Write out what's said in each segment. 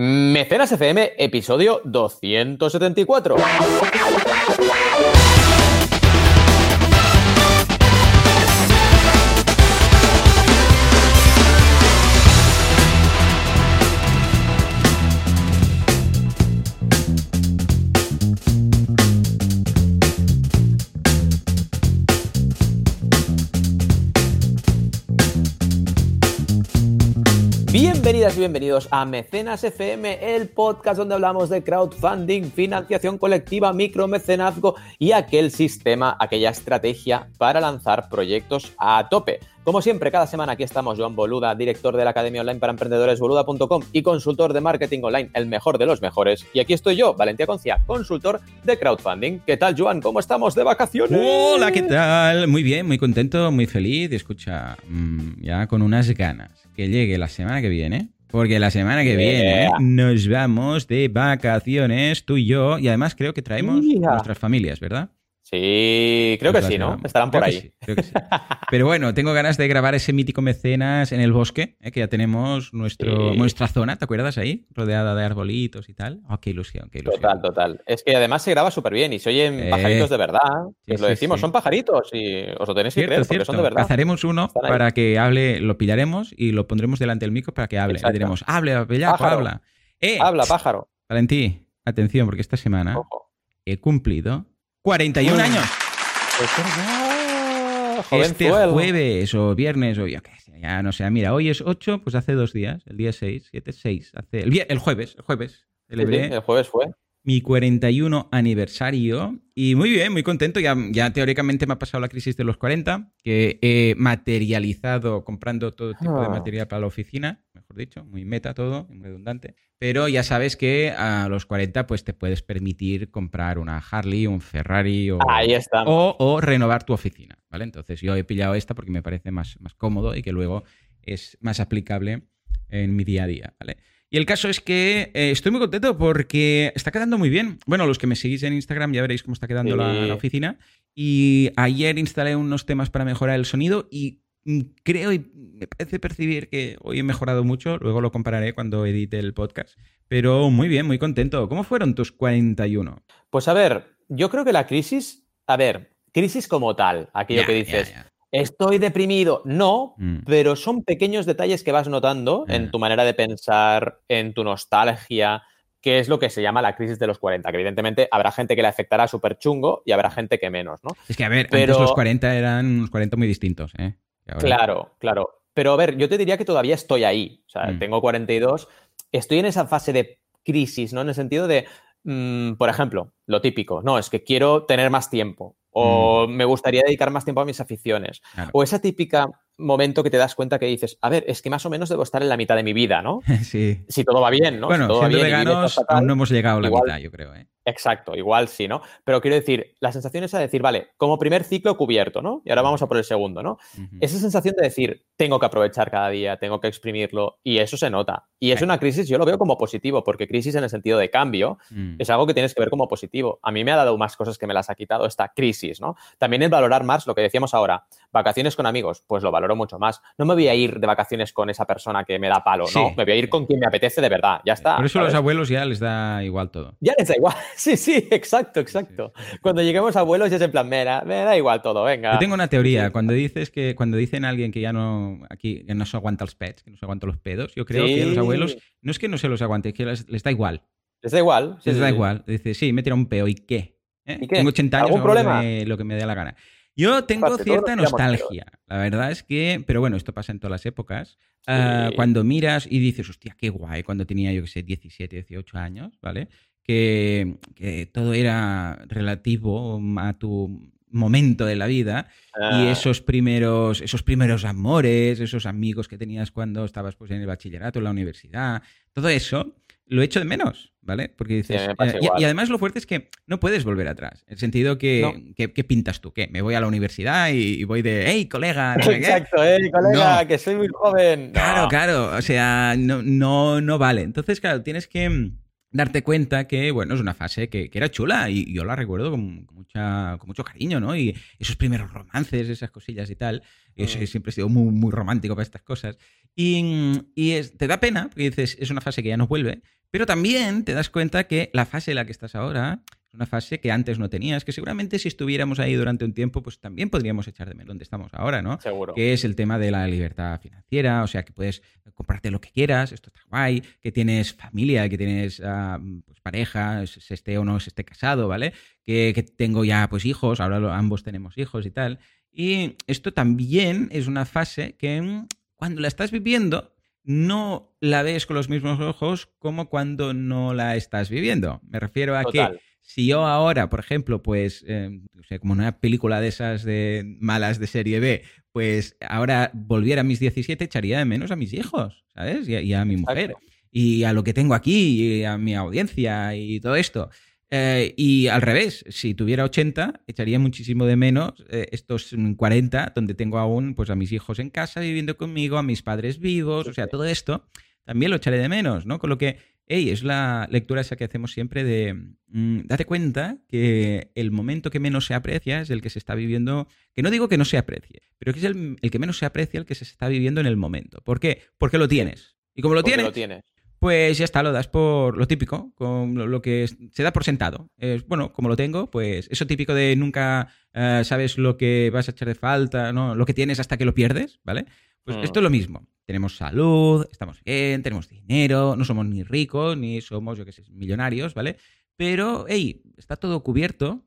Mecenas FM, episodio 274. Bienvenidas y bienvenidos a Mecenas FM, el podcast donde hablamos de crowdfunding, financiación colectiva, micromecenazgo y aquel sistema, aquella estrategia para lanzar proyectos a tope. Como siempre, cada semana aquí estamos Joan Boluda, director de la Academia Online para Emprendedores Boluda.com y consultor de marketing online, el mejor de los mejores. Y aquí estoy yo, Valentía Concia, consultor de crowdfunding. ¿Qué tal, Joan? ¿Cómo estamos de vacaciones? Hola, ¿qué tal? Muy bien, muy contento, muy feliz. Escucha, mm, ya con unas ganas que llegue la semana que viene. Porque la semana que viene nos vamos de vacaciones, tú y yo, y además creo que traemos nuestras familias, ¿verdad? Sí, creo que sí, ¿no? Estarán por ahí. Pero bueno, tengo ganas de grabar ese mítico mecenas en el bosque, ¿eh? que ya tenemos nuestro, nuestra zona, ¿te acuerdas ahí? Rodeada de arbolitos y tal. Oh, qué ilusión, qué ilusión. Total, total. Es que además se graba súper bien y se oyen eh, pajaritos de verdad. lo decimos, son pajaritos y os lo tenéis que creer porque son de verdad. Cazaremos uno para que hable, lo pillaremos y lo pondremos delante del micro para que hable. Le diremos, hable, habla. Eh, habla, pájaro. Valentí, atención, porque esta semana he cumplido 41 años. este jueves o viernes o yo qué sé, ya no sé. Mira, hoy es 8, pues hace dos días, el día 6, 7, 6. Hace, el, el jueves, el jueves. el jueves fue. Mi 41 aniversario. Y muy bien, muy contento. Ya, ya teóricamente me ha pasado la crisis de los 40, que he materializado comprando todo tipo de ah. material para la oficina, mejor dicho, muy meta todo, muy redundante. Pero ya sabes que a los 40 pues te puedes permitir comprar una Harley, un Ferrari o, o, renovar tu oficina, ¿vale? Entonces yo he pillado esta porque me parece más, más cómodo y que luego es más aplicable en mi día a día, ¿vale? Y el caso es que eh, estoy muy contento porque está quedando muy bien. Bueno, los que me seguís en Instagram ya veréis cómo está quedando la, oficina. Y ayer instalé unos temas para mejorar el sonido y creo y me parece percibir que hoy he mejorado mucho, luego lo compararé cuando edite el podcast, pero muy bien, muy contento. ¿Cómo fueron tus 41? Pues a ver, yo creo que la crisis, a ver, crisis como tal, aquello que dices, estoy deprimido, no, mm. pero son pequeños detalles que vas notando en mm. tu manera de pensar, en tu nostalgia, que es lo que se llama la crisis de los 40, que evidentemente habrá gente que le afectará súper chungo y habrá gente que menos, ¿no? Es que, a ver, pero... los 40 eran unos 40 muy distintos, ¿eh? Claro, claro. Pero a ver, yo te diría que todavía estoy ahí. O sea, mm. tengo 42, estoy en esa fase de crisis, ¿no? En el sentido de, mm, por ejemplo, lo típico, no, es que quiero tener más tiempo o mm. me gustaría dedicar más tiempo a mis aficiones. O esa típica momento que te das cuenta que dices, a ver, es que más o menos debo estar en la mitad de mi vida, ¿no? Sí. Si todo va bien, ¿no? Bueno, si todo siendo veganos, aún no hemos llegado a la mitad, yo creo, ¿eh? Exacto, igual sí, ¿no? Pero quiero decir, la sensación es a decir, vale, como primer ciclo cubierto, ¿no? Y ahora vamos a por el segundo, ¿no? Esa sensación de decir, tengo que aprovechar cada día, tengo que exprimirlo, y eso se nota. Y es una crisis, yo lo veo como positivo, porque crisis en el sentido de cambio mm. es algo que tienes que ver como positivo. A mí me ha dado más cosas que me las ha quitado esta crisis, ¿no? También el valorar más lo que decíamos ahora, vacaciones con amigos, pues lo valoro mucho más. No me voy a ir de vacaciones con esa persona que me da palo, no, me voy a ir con quien me apetece de verdad, ya está. Por eso a los abuelos ya les da igual todo. Ya les da igual, sí, sí, exacto. Exacto. Cuando lleguemos a abuelos ya es en plan, me da, me da igual todo, venga. Yo tengo una teoría. Cuando dices que, cuando dicen a alguien que ya no, aquí, que no se aguanta los pets, que no se aguanta los pedos, yo creo que los abuelos no es que no se los aguante, es que les, da igual. Les da igual. les da igual. Dice, sí, me tira un peo, ¿y qué? ¿Eh? Tengo 80 años, ¿Algún problema? Lo que, me, dé la gana. Yo tengo cierta nostalgia. La verdad es que, pero bueno, esto pasa en todas las épocas. Ah, cuando miras y dices, hostia, qué guay, cuando tenía, yo que sé, 17, 18 años, ¿vale? que, todo era relativo a tu momento de la vida y ah. esos primeros, esos primeros amores, esos amigos que tenías cuando estabas pues, en el bachillerato, en la universidad, todo eso lo echo de menos, ¿vale? Porque dices. Eh, y, además lo fuerte es que no puedes volver atrás. En el sentido que, ¿qué, pintas tú? ¿Qué? Me voy a la universidad y, voy de, hey, colega. Exacto, hey, colega, que soy muy joven. Claro, claro. O sea, no, no, no vale. Entonces, claro, tienes que darte cuenta que, bueno, es una fase que, era chula y yo la recuerdo con, mucha, con mucho cariño, ¿no? Y esos primeros romances, esas cosillas y tal. Yo mm. siempre he sido muy, muy romántico para estas cosas. Y, y te da pena, porque dices, es una fase que ya no vuelve, Pero también te das cuenta que la fase en la que estás ahora es una fase que antes no tenías, que seguramente si estuviéramos ahí durante un tiempo, pues también podríamos echar de menos donde estamos ahora, ¿no? Seguro. Que es el tema de la libertad financiera, o sea, que puedes comprarte lo que quieras, esto está guay, que tienes familia, que tienes uh, pues, pareja, se esté o no se esté casado, ¿vale? Que, que tengo ya pues hijos, ahora ambos tenemos hijos y tal. Y esto también es una fase que mm, cuando la estás viviendo no la ves con los mismos ojos como cuando no la estás viviendo. Me refiero a Total. que si yo ahora, por ejemplo, pues, eh, o sea, como una película de esas de malas de serie B, pues ahora volviera a mis 17, echaría de menos a mis hijos, ¿sabes? Y, y a mi mujer. Y a lo que tengo aquí, y a mi audiencia y todo esto. Eh, y al revés, si tuviera 80, echaría muchísimo de menos eh, estos 40, donde tengo aún pues, a mis hijos en casa viviendo conmigo, a mis padres vivos, Sí, o sea, sí. todo esto también lo echaré de menos, ¿no? Con lo que, hey, es la lectura esa que hacemos siempre de, mm, date cuenta que el momento que menos se aprecia es el que se está viviendo, que no digo que no se aprecie, pero que es el, el que menos se aprecia el que se está viviendo en el momento. ¿Por qué? Porque lo tienes. Y como lo Porque tienes, lo tienes. Pues ya está, lo das por lo típico, con lo, que es- se da por sentado. Es, bueno, como lo tengo, pues eso típico de nunca eh, sabes lo que vas a echar de falta, ¿no? Lo que tienes hasta que lo pierdes, ¿vale? Pues Mm. esto es lo mismo. Tenemos salud, estamos bien, tenemos dinero, no somos ni ricos, ni somos, yo qué sé, millonarios, ¿vale? Pero, hey, está todo cubierto.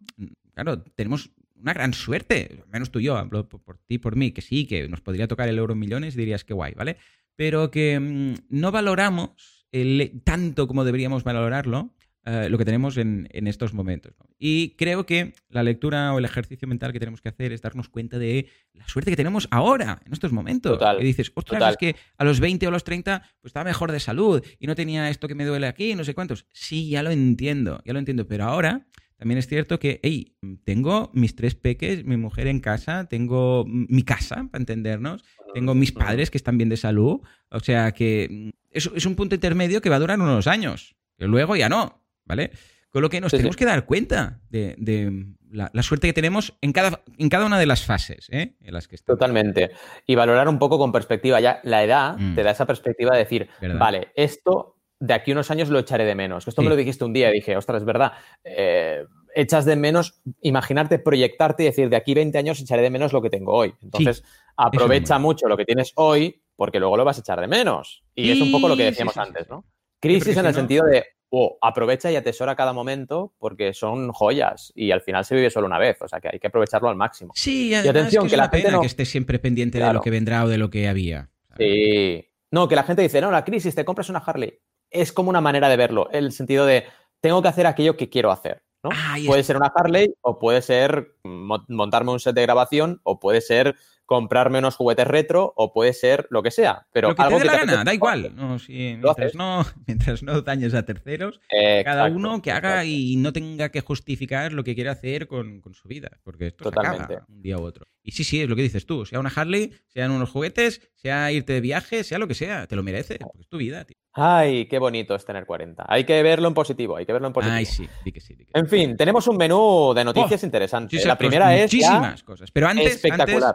Claro, tenemos una gran suerte, al menos tú y yo, hablo por, por ti, por mí, que sí, que nos podría tocar el euro en millones, dirías que guay, ¿vale? Pero que mm, no valoramos el- tanto como deberíamos valorarlo eh, lo que tenemos en, en estos momentos. ¿no? Y creo que la lectura o el ejercicio mental que tenemos que hacer es darnos cuenta de la suerte que tenemos ahora, en estos momentos. Total, que dices, ostras, total. es que a los 20 o a los 30 pues estaba mejor de salud y no tenía esto que me duele aquí, no sé cuántos. Sí, ya lo entiendo, ya lo entiendo, pero ahora también es cierto que, hey, tengo mis tres peques, mi mujer en casa, tengo mi casa, para entendernos, tengo mis Mm. padres que están bien de salud, o sea que mm, es, es un punto intermedio que va a durar unos años, que luego ya no, ¿vale? Con lo que nos Sí, tenemos sí. que dar cuenta de, de la, la suerte que tenemos en cada, en cada una de las fases ¿eh? en las que estamos. Totalmente. Y valorar un poco con perspectiva. Ya la edad Mm. te da esa perspectiva de decir, ¿Verdad? vale, esto de aquí a unos años lo echaré de menos. Esto Sí. me lo dijiste un día y dije, ostras, es verdad. eh, echas de menos, imaginarte, proyectarte y decir, de aquí 20 años echaré de menos lo que tengo hoy. Entonces, aprovecha mucho lo que tienes hoy porque luego lo vas a echar de menos. Y es un poco lo que decíamos sí, sí, antes. ¿no? Crisis si en el sentido de, oh, aprovecha y atesora cada momento porque son joyas y al final se vive solo una vez. O sea que hay que aprovecharlo al máximo. Sí, Y atención, que, que es la una gente pena no- que estés siempre pendiente de lo que vendrá o de lo que había. Sí. No, que la gente dice, no, la crisis, te compras una Harley. Es como una manera de verlo, el sentido de, tengo que hacer aquello que quiero hacer. ¿no? Ahí puede ser una Harley o puede ser mo- montarme un set de grabación o puede ser comprarme unos juguetes retro o puede ser lo que sea. Pero lo que algo te dé la gana, da igual. No, si- mientras, no, mientras no dañes a terceros, cada uno que haga exacto. y no tenga que justificar lo que quiere hacer con, con su vida, porque esto se Totalmente. acaba un día u otro. Y sí, sí, es lo que dices tú, sea una Harley, sean unos juguetes, sea irte de viaje, sea lo que sea, te lo mereces, porque es tu vida, tío. Ay, qué bonito es tener 40. Hay que verlo en positivo, hay que verlo en positivo. Ay, sí, di que sí, di que sí. En fin, tenemos un menú de noticias Oh, interesante. Muchísimas La primera es ya- muchísimas cosas. Pero antes,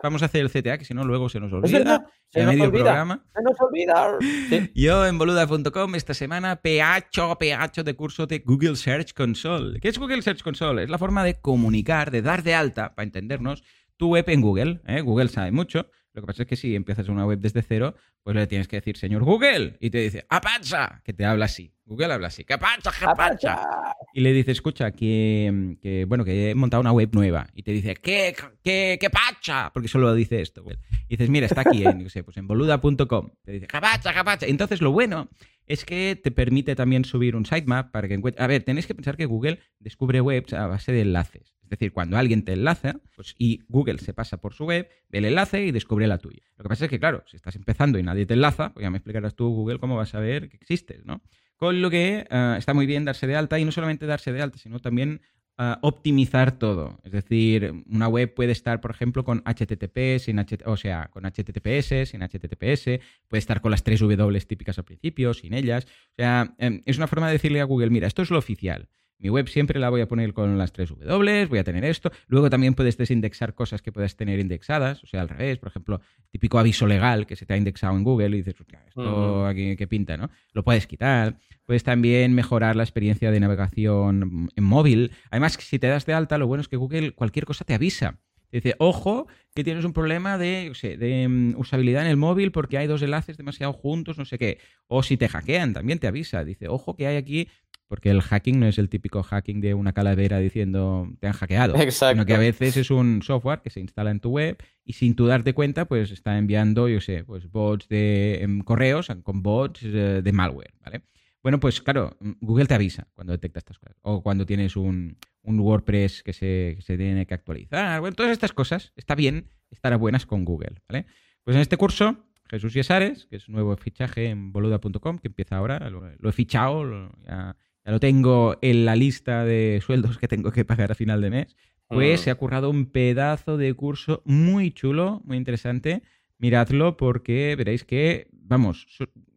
vamos a hacer el CTA, que si no luego se nos olvida. se nos olvida. programa. Se nos olvida. Yo en boluda.com esta semana PH, PH de curso de Google Search Console. ¿Qué es Google Search Console? Es la forma de comunicar, de dar de alta, para entendernos, tu web en Google. ¿eh? Google sabe mucho. Lo que pasa es que si empiezas una web desde cero, pues le tienes que decir, señor Google, y te dice, ¡apacha! Que te habla así. Google habla así, ¡que apacha, que apacha! Apacha. Y le dice, escucha, que, que, bueno, que he montado una web nueva. Y te dice, ¿qué, qué, qué pacha? Porque solo dice esto. Y dices, mira, está aquí en, sé, pues en boluda.com. Te dice, ¡capacha, capacha! Entonces, lo bueno es que te permite también subir un sitemap para que encuentres... A ver, tenéis que pensar que Google descubre webs a base de enlaces. Es decir, cuando alguien te enlaza pues, y Google se pasa por su web, ve el enlace y descubre la tuya. Lo que pasa es que, claro, si estás empezando y nadie te enlaza, pues ya me explicarás tú, Google, cómo vas a ver que existes, ¿no? Con lo que eh, está muy bien darse de alta y no solamente darse de alta, sino también eh, optimizar todo. Es decir, una web puede estar, por ejemplo, con HTTP, sin HT, o sea, con HTTPS, sin HTTPS, puede estar con las tres W típicas al principio, sin ellas. O sea, eh, es una forma de decirle a Google, mira, esto es lo oficial. Mi web siempre la voy a poner con las tres W, voy a tener esto. Luego también puedes desindexar cosas que puedas tener indexadas, o sea, al revés, por ejemplo, típico aviso legal que se te ha indexado en Google y dices, esto aquí qué pinta, ¿no? Lo puedes quitar. Puedes también mejorar la experiencia de navegación en móvil. Además, si te das de alta, lo bueno es que Google cualquier cosa te avisa. Dice, ojo, que tienes un problema de, de mm, usabilidad en el móvil porque hay dos enlaces demasiado juntos, no sé qué. O si te hackean, también te avisa. Dice, ojo que hay aquí, porque el hacking no es el típico hacking de una calavera diciendo te han hackeado. Exacto. Sino que a veces es un software que se instala en tu web y sin tú darte cuenta, pues está enviando, yo sé, pues bots de em, correos con bots eh, de malware, ¿vale? Bueno, pues claro, mm, Google te avisa cuando detecta estas cosas. O cuando tienes un, WordPress que se, tiene que actualizar. Bueno, todas estas cosas está bien estar a buenas con Google, ¿vale? Pues en este curso, Jesús Yesares, que es un nuevo fichaje en boluda.com, que empieza ahora, lo, he fichado, ya, lo tengo en la lista de sueldos que tengo que pagar a final de mes, pues se ha currado un pedazo de curso muy chulo, muy interesante. Miradlo porque veréis que, vamos,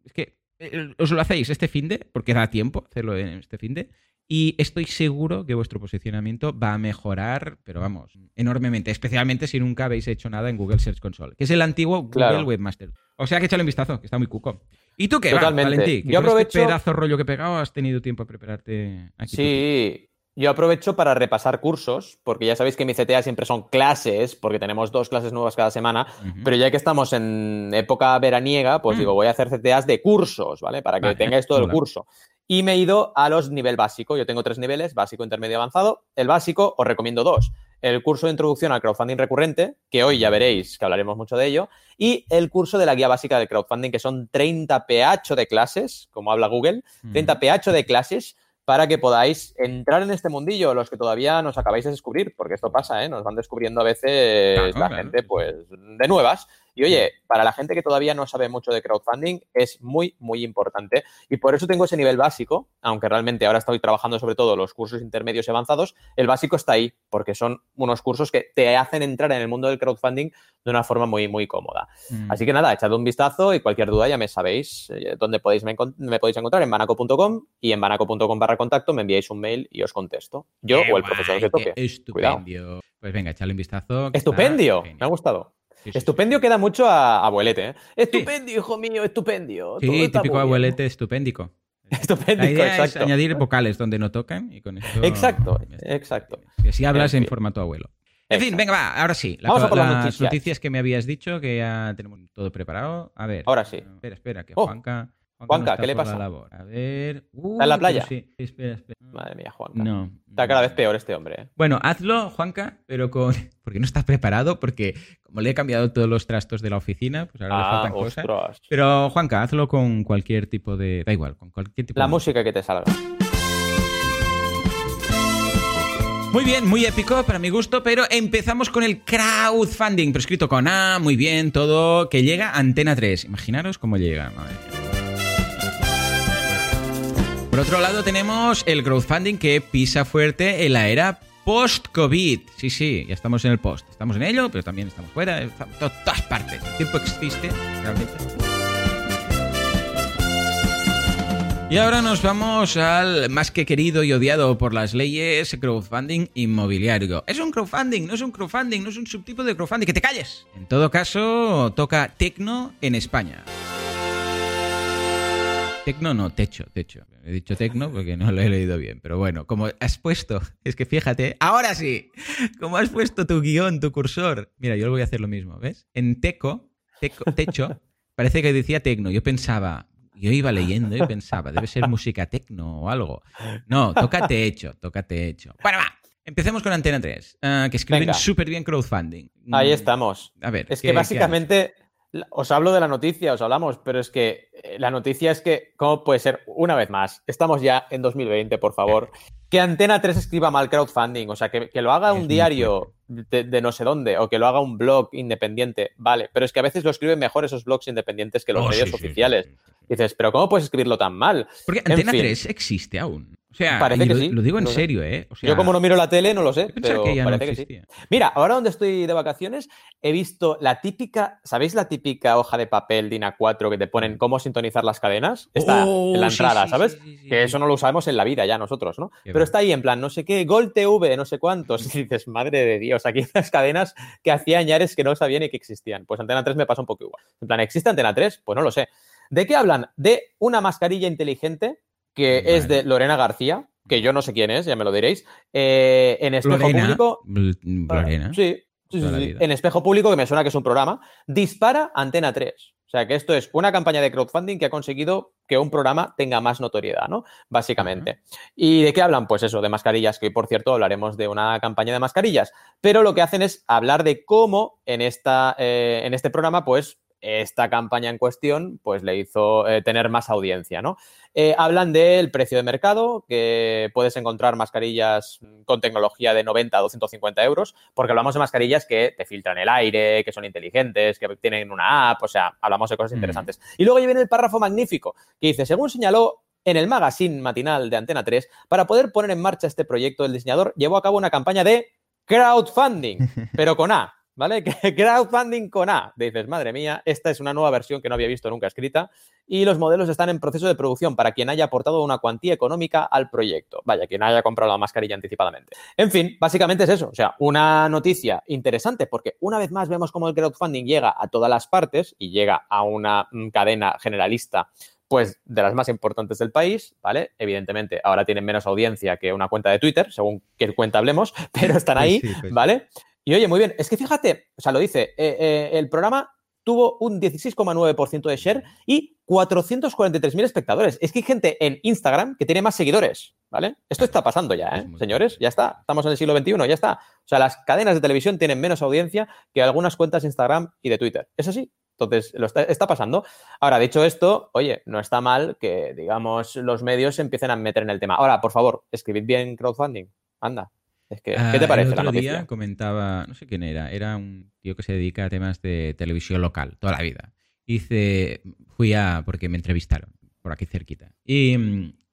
es que os lo hacéis este fin de, porque da tiempo hacerlo en este fin de, y estoy seguro que vuestro posicionamiento va a mejorar, pero vamos, enormemente, especialmente si nunca habéis hecho nada en Google Search Console, que es el antiguo Google Webmaster. O sea que échale un vistazo, que está muy cuco. ¿Y tú qué? Totalmente. Yo aprovecho... pedazo rollo que he pegado? ¿Has tenido tiempo a prepararte aquí? Sí, yo aprovecho para repasar cursos, porque ya sabéis que mi CTA siempre son clases, porque tenemos dos clases nuevas cada semana, pero ya que estamos en época veraniega, pues mm. digo, voy a hacer CTAs de cursos, ¿vale? Para que tengáis todo el curso. Y me he ido a los nivel básico. Yo tengo tres niveles, básico, intermedio y avanzado. El básico os recomiendo dos. El curso de introducción al crowdfunding recurrente, que hoy ya veréis que hablaremos mucho de ello, y el curso de la guía básica del crowdfunding, que son 30 PH de clases, como habla Google, 30 PH de clases para que podáis entrar en este mundillo, los que todavía nos acabáis de descubrir, porque esto pasa, ¿eh? Nos van descubriendo a veces la gente, pues, de nuevas. Y oye, para la gente que todavía no sabe mucho de crowdfunding, es muy, muy importante. Y por eso tengo ese nivel básico, aunque realmente ahora estoy trabajando sobre todo los cursos intermedios y avanzados, el básico está ahí, porque son unos cursos que te hacen entrar en el mundo del crowdfunding de una forma muy, muy cómoda. Mm. Así que nada, echad un vistazo y cualquier duda ya me sabéis eh, dónde podéis, me, podéis encontrar en banaco.com y en banaco.com barra contacto me enviáis un mail y os contesto. Yo o el profesor que toque. Estupendio. Pues venga, echadle un vistazo. Estupendio, me ha gustado. Estupendio queda mucho a abuelete, ¿eh? Estupendio, hijo mío, estupendio. Sí, típico abuelete estupendico. Estupéndico, exacto. añadir vocales donde no tocan y con esto... Exacto, exacto. Que si hablas en formato abuelo. En fin, venga, va, ahora sí. Vamos a por las, noticias. noticias. que me habías dicho, que ya tenemos todo preparado. A ver. Ahora sí. Espera, espera, que oh. Juanca... Juanca, ¿qué le pasa? A ver. ¿Está en la playa? Sí, espera, espera. Madre mía, Juanca. No. Está cada vez peor este hombre. ¿eh? Bueno, hazlo, Juanca, pero con. Porque no estás preparado, porque como le he cambiado todos los trastos de la oficina, pues ahora le ah, faltan cosas. Pero, Juanca, hazlo con cualquier tipo de. Da igual, con cualquier tipo la de. La música que te salga. Muy bien, muy épico para mi gusto, pero empezamos con el crowdfunding, prescrito con A, muy bien, todo, que llega a Antena 3. Imaginaros cómo llega, madre por otro lado tenemos el crowdfunding que pisa fuerte en la era post-COVID. Sí, sí, ya estamos en el post. Estamos en ello, pero también estamos fuera, en todas partes. El tiempo existe realmente. Y ahora nos vamos al más que querido y odiado por las leyes crowdfunding inmobiliario. ¿Es un crowdfunding? ¿No es un crowdfunding? ¿No es un subtipo de crowdfunding? ¡Que te calles! En todo caso, toca Tecno en España. Tecno no, techo, techo. He dicho tecno porque no lo he leído bien. Pero bueno, como has puesto, es que fíjate, ahora sí, como has puesto tu guion, tu cursor. Mira, yo lo voy a hacer lo mismo, ¿ves? En teco, techo, parece que decía tecno. Yo pensaba, yo iba leyendo y pensaba, debe ser música tecno o algo. No, toca techo, toca techo. Bueno, va. Empecemos con Antena 3, ah, que escriben súper bien crowdfunding. Ahí estamos. A ver. Es que básicamente os hablo de la noticia, os hablamos, pero es que eh, la noticia es que, ¿cómo puede ser? Una vez más, estamos ya en 2020, por favor. Que Antena 3 escriba mal crowdfunding, o sea, que, lo haga un diario de, no sé dónde, o que lo haga un blog independiente, vale, pero es que a veces lo escriben mejor esos blogs independientes que los oh, medios oficiales. dices, pero ¿cómo puedes escribirlo tan mal? Porque Antena 3 existe aún. O sea, Parece que lo, sí, lo digo en no serio, ¿eh? O sea, Yo como no miro la tele no lo sé, pero que ya no parece que sí. Mira, ahora donde estoy de vacaciones he visto la típica, ¿sabéis la típica hoja de papel DIN A4 que te ponen cómo sintonizar las cadenas? Está Oh, en la sí, entrada, sí, ¿sabes? Que eso no lo usamos en la vida ya nosotros, ¿no? Qué Pero está ahí en plan, no sé qué, Gol TV, no sé cuántos. Y dices, madre de Dios, aquí hay unas cadenas que hacía añares que no sabía ni que existían. Pues Antena 3 me pasa un poco igual. En plan, ¿existe Antena 3? Pues no lo sé. ¿De qué hablan? De una mascarilla inteligente que es de Lorena García, que yo no sé quién es, ya me lo diréis, eh, en espejo Lorena, público. L- Lorena. Sí, sí, sí, sí. En espejo público, que me suena que es un programa, dispara Antena 3. O sea que esto es una campaña de crowdfunding que ha conseguido que un programa tenga más notoriedad, ¿no? Básicamente. ¿Y de qué hablan? Pues eso, de mascarillas, que hoy, por cierto, hablaremos de una campaña de mascarillas. Pero lo que hacen es hablar de cómo en, esta, eh, en este programa, pues esta campaña en cuestión, pues le hizo eh, tener más audiencia, ¿no? Eh, hablan del precio de mercado, que puedes encontrar mascarillas con tecnología de 90 a 250 euros, porque hablamos de mascarillas que te filtran el aire, que son inteligentes, que tienen una app, o sea, hablamos de cosas Mm. interesantes. Y luego ya viene el párrafo magnífico, que dice, según señaló en el magazine matinal de Antena 3, para poder poner en marcha este proyecto, el diseñador llevó a cabo una campaña de crowdfunding, pero con A, ¿vale? Crowdfunding con A. Dices, madre mía, esta es una nueva versión que no había visto nunca escrita y los modelos están en proceso de producción para quien haya aportado una cuantía económica al proyecto. Vaya, quien haya comprado la mascarilla anticipadamente. En fin, básicamente es eso. O sea, una noticia interesante porque una vez más vemos cómo el crowdfunding llega a todas las partes y llega a una mm, cadena generalista pues de las más importantes del país, ¿vale? Evidentemente, ahora tienen menos audiencia que una cuenta de Twitter, según qué cuenta hablemos, pero están ahí, pues sí. ¿vale? Y oye, muy bien, es que fíjate, o sea, lo dice, eh, eh, el programa tuvo un 16,9% de share y 443.000 espectadores. Es que hay gente en Instagram que tiene más seguidores, ¿vale? Esto está pasando ya, ¿eh? Señores, ya está. Estamos en el siglo XXI, ya está. O sea, las cadenas de televisión tienen menos audiencia que algunas cuentas de Instagram y de Twitter. Es así. Entonces, lo está, está pasando. Ahora, dicho esto, oye, no está mal que, digamos, los medios se empiecen a meter en el tema. Ahora, por favor, escribid bien crowdfunding. Anda. Es que, Ah, ¿Qué te parece el la otro noticia? día comentaba, no sé quién era, era un tío que se dedica a temas de televisión local toda la vida. Dice, fui a, porque me entrevistaron por aquí cerquita. Y,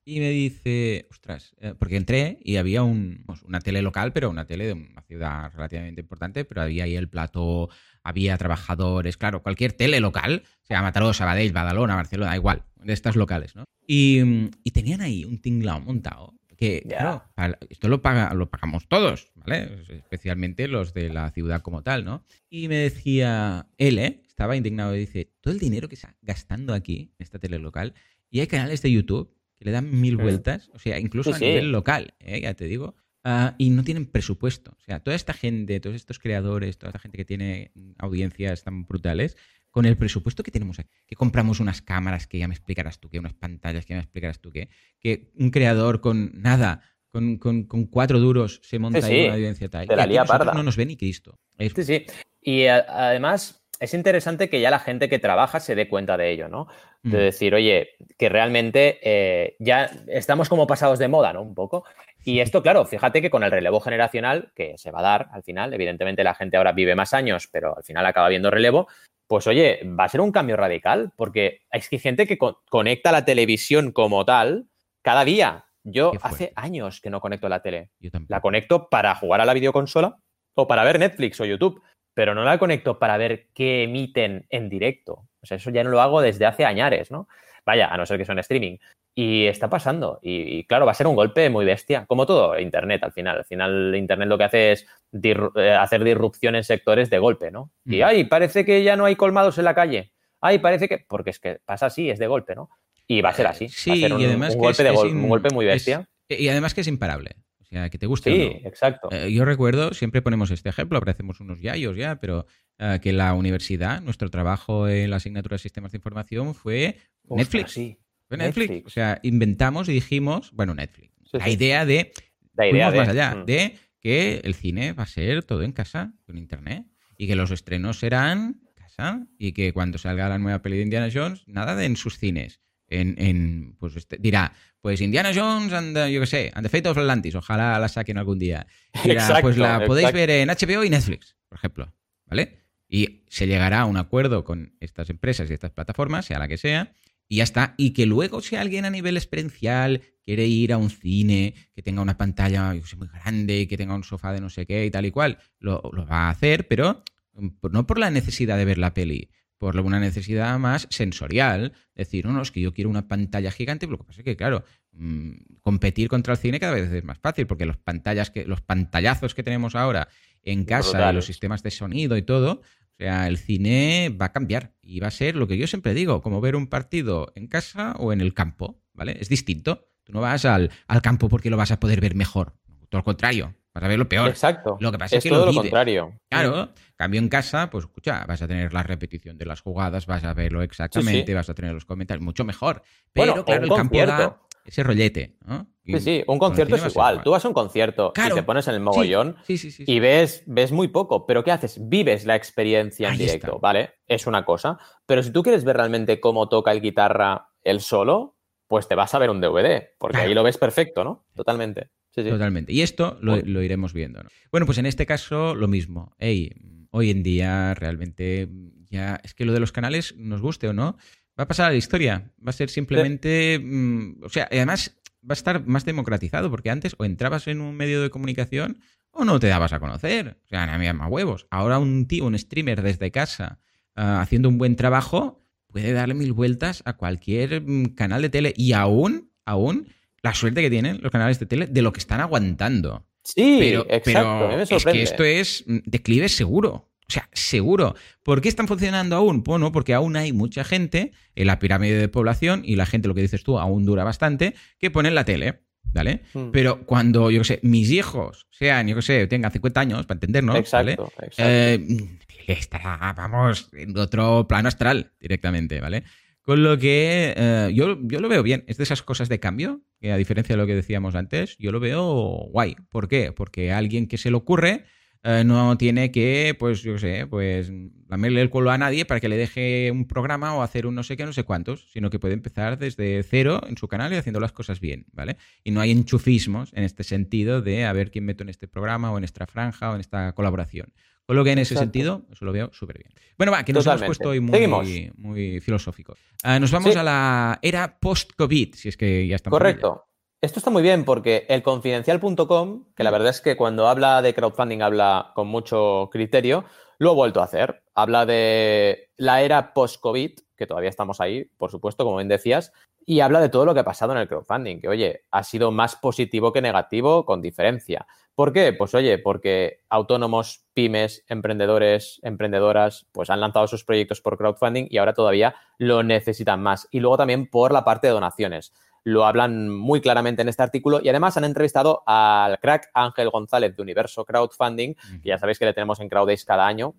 y me dice, ostras, eh, porque entré y había un, una tele local, pero una tele de una ciudad relativamente importante, pero había ahí el plato, había trabajadores, claro, cualquier tele local, sea Mataró, Sabadell, Badalona, Barcelona, igual, de estas locales, ¿no? Y, y tenían ahí un tinglao montado que, claro, esto lo, paga, lo pagamos todos, ¿vale? Especialmente los de la ciudad como tal, ¿no? Y me decía, él, ¿eh? Estaba indignado y dice, todo el dinero que está gastando aquí, en esta tele local, y hay canales de YouTube que le dan mil vueltas, o sea, incluso Sí, a nivel local, ¿eh? ya te digo, ah, y no tienen presupuesto. O sea, toda esta gente, todos estos creadores, toda esta gente que tiene audiencias tan brutales, con el presupuesto que tenemos aquí, que compramos unas cámaras que ya me explicarás tú qué, unas pantallas que ya me explicarás tú qué, que un creador con nada, con, con- con cuatro duros se monta Sí, ahí sí, una audiencia tal. Y la aquí lía parda. no nos ve ni Cristo. Es- Sí, sí. Y a- además es interesante que ya la gente que trabaja se dé cuenta de ello, ¿no? De Mm. decir, oye, que realmente eh, ya estamos como pasados de moda, ¿no? Un poco. Y esto, claro, fíjate que con el relevo generacional que se va a dar al final, evidentemente la gente ahora vive más años, pero al final acaba viendo relevo, pues oye, va a ser un cambio radical, porque es que hay gente que co- conecta la televisión como tal cada día. Yo hace años que no conecto la tele. Yo. La conecto para jugar a la videoconsola o para ver Netflix o YouTube, pero no la conecto para ver qué emiten en directo. O sea, eso ya no lo hago desde hace años, ¿no? Vaya, a no ser que sea en streaming. Y está pasando. Y, y claro, va a ser un golpe muy bestia. Como todo Internet al final. Al final, Internet lo que hace es eh, hacer disrupción en sectores de golpe, ¿no? Y, ay, parece que ya no hay colmados en la calle. Ay, parece que... Porque es que pasa así, es de golpe, ¿no? Y va a ser así. Eh, Sí, va a ser un, y además un que golpe es- de gol- un golpe muy es- bestia. y además que es imparable. O sea, que te guste Sí, o no. exacto. Eh, yo recuerdo, siempre ponemos este ejemplo, parecemos unos yayos ya, pero eh, que la universidad, nuestro trabajo en la asignatura de sistemas de información fue Ostras, Netflix. sí. Netflix. Netflix. O sea, inventamos y dijimos, bueno, Netflix. Sí, la sí. idea de, La idea fuimos de... más allá, Mm. de que el cine va a ser todo en casa, con internet, y que los estrenos serán en casa, y que cuando salga la nueva peli de Indiana Jones, nada de en sus cines. En, en, pues este- dirá, pues Indiana Jones and the, yo qué sé, and the Fate of Atlantis, ojalá la saquen algún día. Dirá, Exacto, pues la podéis ver en HBO y Netflix, por ejemplo, ¿vale? Y se llegará a un acuerdo con estas empresas y estas plataformas, sea la que sea, Y ya está. Y que luego si alguien a nivel experiencial quiere ir a un cine, que tenga una pantalla muy grande, que tenga un sofá de no sé qué y tal y cual, lo, va a hacer, pero mm, no por la necesidad de ver la peli, por una necesidad más sensorial. Decir, no, no, es que yo quiero una pantalla gigante, pero lo que pasa es que, claro, mm, competir contra el cine cada vez es más fácil, porque los pantallas que, los pantallazos que tenemos ahora en casa, los sistemas de sonido y todo, o sea, el cine va a cambiar y va a ser lo que yo siempre digo, como ver un partido en casa o en el campo, ¿vale? Es distinto. Tú no vas al, campo porque lo vas a poder ver mejor. Todo lo contrario, vas a ver lo peor. Exacto. Lo que pasa es, que todo lo, contrario. Claro, cambio en casa, pues escucha, vas a tener la repetición de las jugadas, vas a verlo exactamente, vas a tener los comentarios, mucho mejor. Pero claro, el campo da ese rollete, ¿no? Sí, sí, un concierto es igual. Tú vas a un concierto y te pones en el mogollón y ves, ves muy poco, pero ¿qué haces? Vives la experiencia en directo, ¿vale? Es una cosa. Pero si tú quieres ver realmente cómo toca el guitarra el solo, pues te vas a ver un DVD, porque ahí lo ves perfecto, ¿no? Totalmente. Totalmente. Y esto lo, iremos viendo. ¿no? Bueno, pues en este caso lo mismo. Hey, hoy en día realmente ya es que lo de los canales, nos guste o no, va a pasar a la historia. Va a ser simplemente. Mm, o sea, además va a estar más democratizado, porque antes o entrabas en un medio de comunicación o no te dabas a conocer. O sea, no había más huevos. Ahora un tío, un streamer desde casa, ah, haciendo un buen trabajo, puede darle mil vueltas a cualquier mm, canal de tele. Y aún, aún, la suerte que tienen los canales de tele de lo que están aguantando. Sí, pero, exacto. es que esto es mm, declive seguro. O sea, seguro. ¿Por qué están funcionando aún? Bueno, porque aún hay mucha gente en la pirámide de población y la gente, lo que dices tú, aún dura bastante, que pone la tele. ¿Vale? Hmm. Pero cuando, yo qué sé, mis hijos sean, yo qué sé, tengan 50 años, para entendernos, exacto, ¿vale? Eh, está, vamos, en otro plano astral directamente, ¿vale? Con lo que eh, yo, yo lo veo bien. Es de esas cosas de cambio, que a diferencia de lo que decíamos antes, yo lo veo guay. ¿Por qué? Porque alguien que se le ocurre eh, no tiene que, pues yo qué sé, pues lamerle el culo a nadie para que le deje un programa o hacer un no sé qué, no sé cuántos, sino que puede empezar desde cero en su canal y haciendo las cosas bien, ¿vale? Y no hay enchufismos en este sentido de a ver quién meto en este programa o en esta franja o en esta colaboración. Con lo que en ese sentido, eso lo veo súper bien. Bueno, va, que nos hemos puesto hoy muy, muy filosófico. Ah, nos vamos a la era post-COVID, si es que ya estamos. Correcto. Esto está muy bien porque el confidencial.com, que la verdad es que cuando habla de crowdfunding habla con mucho criterio, lo ha vuelto a hacer. Habla de la era post-COVID, que todavía estamos ahí, por supuesto, como bien decías, y habla de todo lo que ha pasado en el crowdfunding, que oye, ha sido más positivo que negativo con diferencia. ¿Por qué? Pues oye, porque autónomos, pymes, emprendedores, emprendedoras, pues han lanzado sus proyectos por crowdfunding y ahora todavía lo necesitan más. Y luego también por la parte de donaciones lo hablan muy claramente en este artículo y además han entrevistado al crack Ángel González de Universo Crowdfunding, que ya sabéis que le tenemos en Crowdays cada año.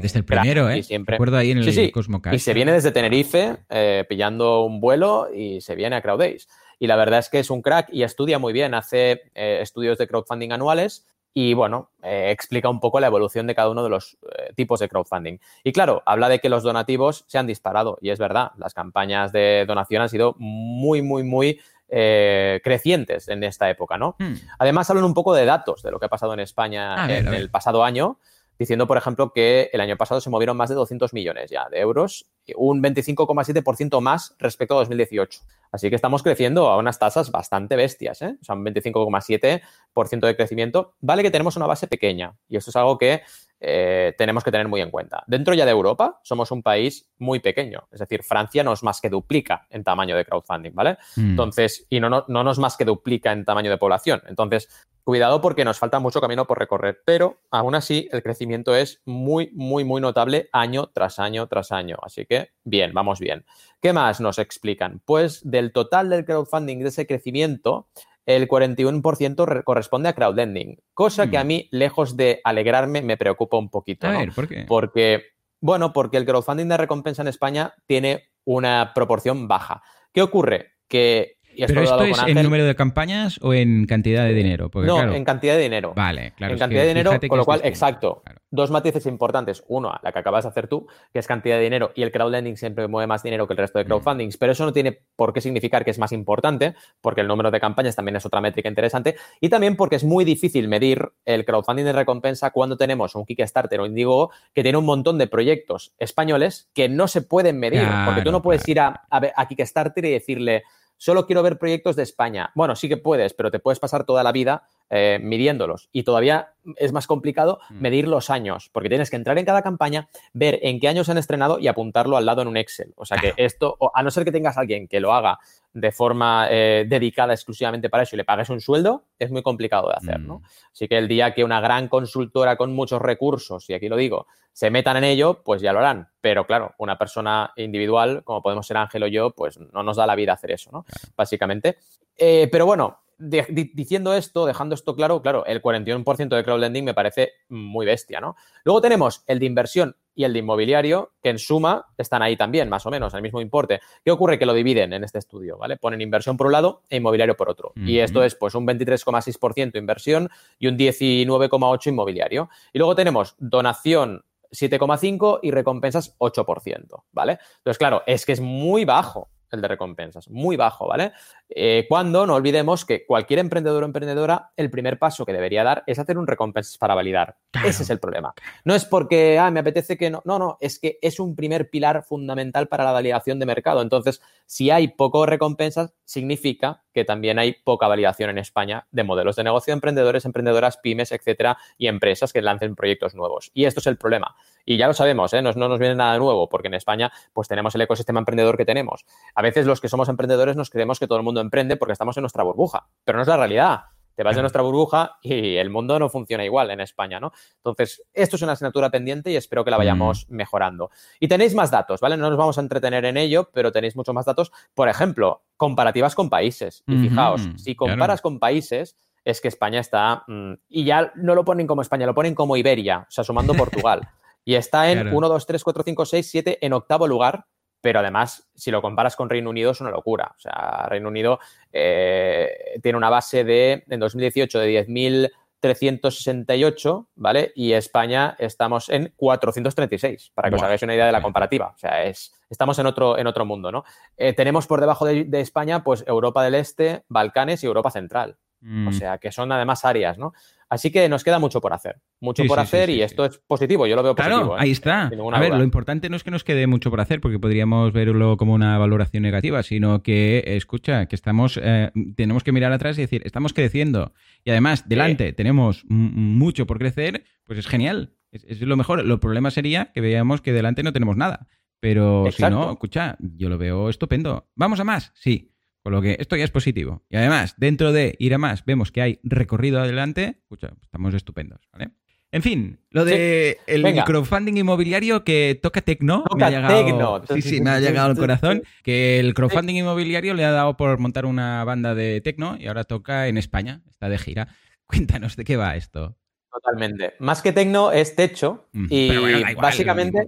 desde el primero, ¿eh? Y siempre... Recuerdo ahí en el sí, Y se viene desde Tenerife eh, pillando un vuelo y se viene a Crowdays. Y la verdad es que es un crack y estudia muy bien, hace eh, estudios de crowdfunding anuales y bueno, eh, explica un poco la evolución de cada uno de los eh, tipos de crowdfunding. Y claro, habla de que los donativos se han disparado y es verdad, las campañas de donación han sido muy, muy, muy eh, crecientes en esta época, ¿no? Hmm. Además, hablan un poco de datos de lo que ha pasado en España en el pasado año diciendo, por ejemplo, que el año pasado se movieron más de 200 millones ya de euros, un 25,7% más respecto a 2018. Así que estamos creciendo a unas tasas bastante bestias, ¿eh? o sea, un 25,7% de crecimiento. Vale que tenemos una base pequeña y esto es algo que eh, tenemos que tener muy en cuenta. Dentro ya de Europa somos un país muy pequeño, es decir, Francia nos más que duplica en tamaño de crowdfunding, ¿vale? Mm. Entonces, y no, no, no nos más que duplica en tamaño de población. Entonces, Cuidado porque nos falta mucho camino por recorrer, pero aún así el crecimiento es muy, muy, muy notable año tras año tras año. Así que bien, vamos bien. ¿Qué más nos explican? Pues del total del crowdfunding, de ese crecimiento, el 41% corresponde a crowdlending, cosa que a mm. mí, lejos de alegrarme, me preocupa un poquito. ¿por qué? Porque, bueno, porque el crowdfunding de recompensa en España tiene una proporción baja. ¿Qué ocurre? Que ¿Pero esto es en número de campañas o en cantidad de dinero? no, en cantidad de dinero. Vale, claro. En cantidad de dinero, con lo cual, exacto. Dos matices importantes. Uno, la que acabas de hacer tú, que es cantidad de dinero, y el crowdlending siempre mueve más dinero que el resto de mm. crowdfundings, pero eso no tiene por qué significar que es más importante, porque el número de campañas también es otra métrica interesante, y también porque es muy difícil medir el crowdfunding de recompensa cuando tenemos un Kickstarter o Indiegogo que tiene un montón de proyectos españoles que no se pueden medir, porque tú no puedes ir a, a Kickstarter y decirle solo quiero ver proyectos de España. Bueno, sí que puedes, pero te puedes pasar toda la vida eh, midiéndolos. Y todavía es más complicado mm. medir los años, porque tienes que entrar en cada campaña, ver en qué años han estrenado y apuntarlo al lado en un Excel. O sea que esto, a no ser que tengas alguien que lo haga de forma eh, dedicada exclusivamente para eso y le pagues un sueldo, es muy complicado de hacer, ¿no? Mm. Así que el día que una gran consultora con muchos recursos, y aquí lo digo, se metan en ello, pues ya lo harán. Pero claro, una persona individual, como podemos ser Ángel o yo, pues no nos da la vida hacer eso, ¿no? Básicamente. Eh, pero bueno, diciendo esto, dejando esto claro, claro, el 41% de crowdlending me parece muy bestia, ¿no? Luego tenemos el de inversión y el de inmobiliario, que en suma están ahí también, más o menos, el mismo importe. ¿Qué ocurre? Que lo dividen en este estudio, ¿vale? Ponen inversión por un lado e inmobiliario por otro. Y esto es pues un 23,6% inversión y un 19,8% inmobiliario. Y luego tenemos donación 7,5 y recompensas 8%, ¿vale? Entonces, claro, es que es muy bajo el de recompensas, muy bajo, ¿vale? Eh, cuando no olvidemos que cualquier emprendedor o emprendedora, el primer paso que debería dar es hacer un recompensas para validar. Ese es el problema. No es porque, ah, me apetece que no, no, no, es que es un primer pilar fundamental para la validación de mercado. Entonces, si hay poco recompensas, significa que también hay poca validación en España de modelos de negocio de emprendedores, emprendedoras, pymes, etcétera, y empresas que lancen proyectos nuevos. Y esto es el problema. Y ya lo sabemos, ¿eh? no, no, nos viene nada nuevo, porque en España pues tenemos el ecosistema emprendedor que tenemos. A veces los que somos emprendedores nos creemos que todo el mundo emprende porque estamos en nuestra burbuja, pero no es la realidad. Te vas de nuestra burbuja y el mundo no funciona igual en España, ¿no? Entonces, esto es una asignatura pendiente y espero que la vayamos mm. mejorando. Y tenéis más datos, ¿vale? No nos vamos a entretener en ello, pero tenéis muchos más datos. Por ejemplo, comparativas con países. Y fijaos, si comparas con países, es que España está, mm, y ya no lo ponen como España, lo ponen como Iberia, o sea, sumando Portugal. y está en 1, 2, 3, 4, 5, 6, 7 en octavo lugar pero además, si lo comparas con Reino Unido, es una locura. O sea, Reino Unido eh, tiene una base de, en 2018, de 10.368, ¿vale? Y España estamos en 436, para que os hagáis una idea de la comparativa. O sea, es, estamos en otro, en otro mundo, ¿no? Eh, tenemos por debajo de, de, España, pues Europa del Este, Balcanes y Europa Central. O mm. sea, que son además áreas, ¿no? Así que nos queda mucho por hacer. Mucho por hacer y esto es positivo, yo lo veo positivo. Claro, ¿eh? ahí está. A ver, lo importante no es que nos quede mucho por hacer, porque podríamos verlo como una valoración negativa, sino que, escucha, que estamos, eh, tenemos que mirar atrás y decir, estamos creciendo. Y además, delante tenemos mucho por crecer, pues es genial. Es, lo mejor. Lo problema sería que veamos que delante no tenemos nada. Pero si no, escucha, yo lo veo estupendo. ¿Vamos a más? Sí. Con lo que esto ya es positivo. Y además, dentro de ir a más, vemos que hay recorrido adelante. Escucha, estamos estupendos, ¿vale? En fin, lo de el crowdfunding inmobiliario que toca Tecno. me ha llegado, Sí, sí, me ha llegado al corazón. Que el crowdfunding inmobiliario le ha dado por montar una banda de Tecno y ahora toca en España. Está de gira. Cuéntanos de qué va esto. Totalmente. Más que Tecno es techo. Mm, y básicamente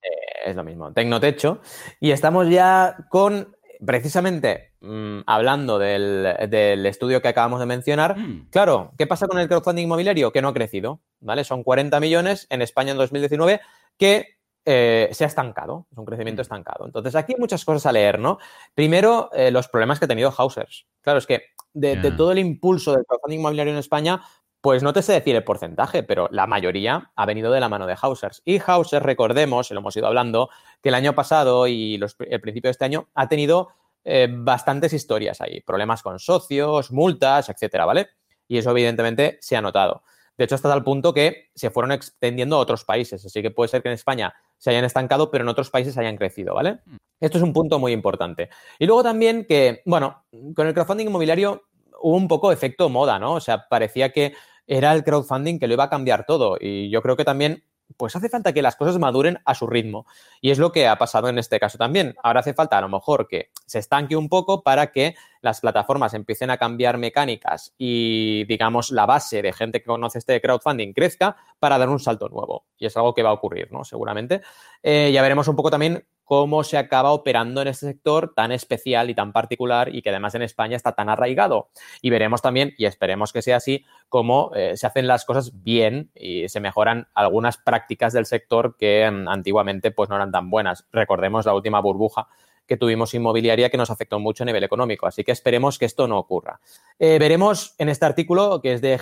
eh, es lo mismo. Tecno techo. Y estamos ya con precisamente mm, hablando del, estudio que acabamos de mencionar, mm. claro, ¿qué pasa con el crowdfunding inmobiliario? Que no ha crecido, ¿vale? Son 40 millones en España en 2019 que eh, se ha estancado, es un crecimiento mm. estancado. Entonces, aquí hay muchas cosas a leer, ¿no? Primero, eh, los problemas que ha tenido Hausers. Claro, es que de, de, todo el impulso del crowdfunding inmobiliario en España, pues no te sé decir el porcentaje, pero la mayoría ha venido de la mano de Hausers. Y Hausers, recordemos, lo hemos ido hablando, que el año pasado y el principio de este año ha tenido eh, bastantes historias ahí, problemas con socios, multas, etcétera, ¿vale? Y eso evidentemente se ha notado. De hecho, hasta tal punto que se fueron extendiendo a otros países. Así que puede ser que en España se hayan estancado, pero en otros países hayan crecido, ¿vale? Mm. Esto es un punto muy importante. Y luego también que, bueno, con el crowdfunding inmobiliario hubo un poco efecto moda, ¿no? O sea, parecía que era el crowdfunding que lo iba a cambiar todo. Y yo creo que también, pues hace falta que las cosas maduren a su ritmo. Y es lo que ha pasado en este caso también. Ahora hace falta a lo mejor que se estanque un poco para que las plataformas empiecen a cambiar mecánicas y, digamos, la base de gente que conoce este crowdfunding crezca para dar un salto nuevo. Y es algo que va a ocurrir, ¿no? Seguramente. Eh, ya veremos un poco también cómo se acaba operando en este sector tan especial y tan particular y que además en España está tan arraigado. Y veremos también, y esperemos que sea así, cómo eh, se hacen las cosas bien y se mejoran algunas prácticas del sector que mm, antiguamente pues no eran tan buenas. Recordemos la última burbuja que tuvimos inmobiliaria que nos afectó mucho a nivel económico. Así que esperemos que esto no ocurra. Eh, veremos en este artículo, que es de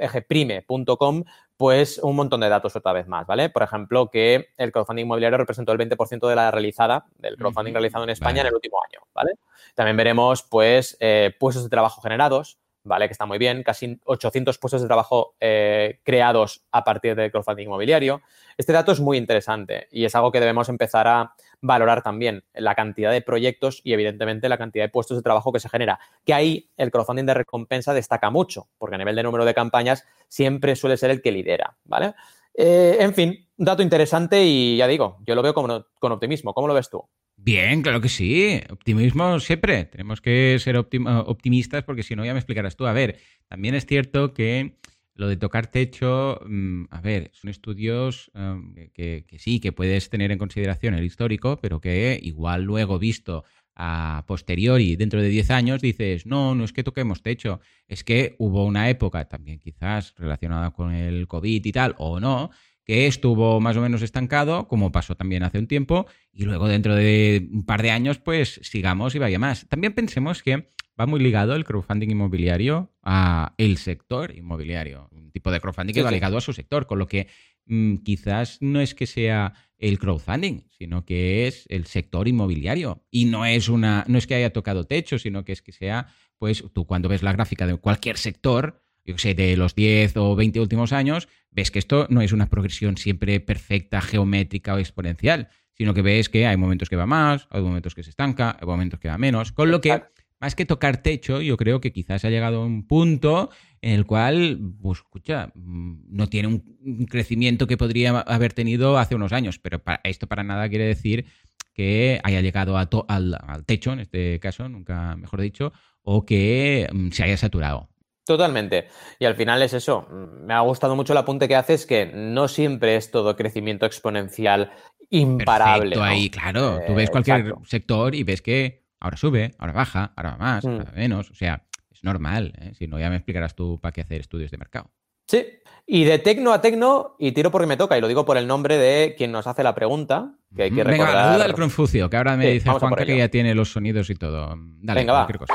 egprime.com, pues un montón de datos otra vez más, ¿vale? Por ejemplo, que el crowdfunding inmobiliario representó el 20% de la realizada, del crowdfunding realizado en España en el último año, ¿vale? También veremos, pues, eh, puestos de trabajo generados, ¿vale? Que está muy bien, casi 800 puestos de trabajo eh, creados a partir del crowdfunding inmobiliario. Este dato es muy interesante y es algo que debemos empezar a valorar también, la cantidad de proyectos y evidentemente la cantidad de puestos de trabajo que se genera, que ahí el crowdfunding de recompensa destaca mucho, porque a nivel de número de campañas siempre suele ser el que lidera, ¿vale? Eh, en fin, dato interesante y ya digo, yo lo veo con optimismo. ¿Cómo lo ves tú? Bien, claro que sí. Optimismo siempre. Tenemos que ser optimistas porque si no ya me explicarás tú. A ver, también es cierto que lo de tocar techo, mm, a ver, son estudios um, que, sí, que puedes tener en consideración el histórico, pero que igual luego visto a posteriori, dentro de 10 años, dices, no, no es que toquemos techo, es que hubo una época también quizás relacionada con el COVID y tal, o no, que estuvo más o menos estancado, como pasó también hace un tiempo, y luego dentro de un par de años, pues sigamos y vaya más. También pensemos que va muy ligado el crowdfunding inmobiliario a el sector inmobiliario, un tipo de crowdfunding que va ligado a su sector, con lo que mm, quizás no es que sea el crowdfunding, sino que es el sector inmobiliario y no es una no es que haya tocado techo, sino que es que sea pues tú cuando ves la gráfica de cualquier sector yo sé, de los 10 o 20 últimos años, ves que esto no es una progresión siempre perfecta, geométrica o exponencial, sino que ves que hay momentos que va más, hay momentos que se estanca, hay momentos que va menos, con lo que más que tocar techo, yo creo que quizás ha llegado a un punto en el cual, pues escucha, no tiene un crecimiento que podría haber tenido hace unos años, pero esto para nada quiere decir que haya llegado al, al, techo, en este caso, nunca mejor dicho, o que mm, se haya saturado. Totalmente. Y al final es eso. Me ha gustado mucho el apunte que haces, que no siempre es todo crecimiento exponencial imparable. ahí, claro. Tú ves eh, cualquier sector y ves que ahora sube, ahora baja, ahora va más, ahora mm. va menos. O sea, es normal. ¿eh? Si no, ya me explicarás tú para qué hacer estudios de mercado. Sí. Y de tecno a tecno, y tiro porque me toca, y lo digo por el nombre de quien nos hace la pregunta, que hay que recordar. Venga, la duda del Confucio, que ahora me dice Juanca que ya tiene los sonidos y todo. Dale, Venga, cualquier cosa.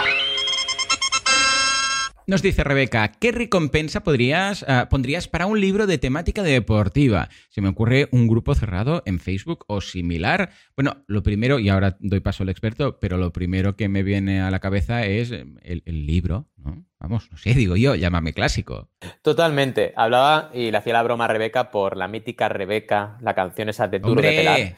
Nos dice Rebeca, ¿qué recompensa podrías, ah, pondrías para un libro de temática deportiva? Se me ocurre un grupo cerrado en Facebook o similar. Bueno, lo primero, y ahora doy paso al experto, pero lo primero que me viene a la cabeza es el, libro, ¿no? Vamos, no sé, digo yo, llámame clásico. Totalmente. Hablaba y le hacía la broma a Rebeca por la mítica Rebeca, la canción esa de Duro de Pelar.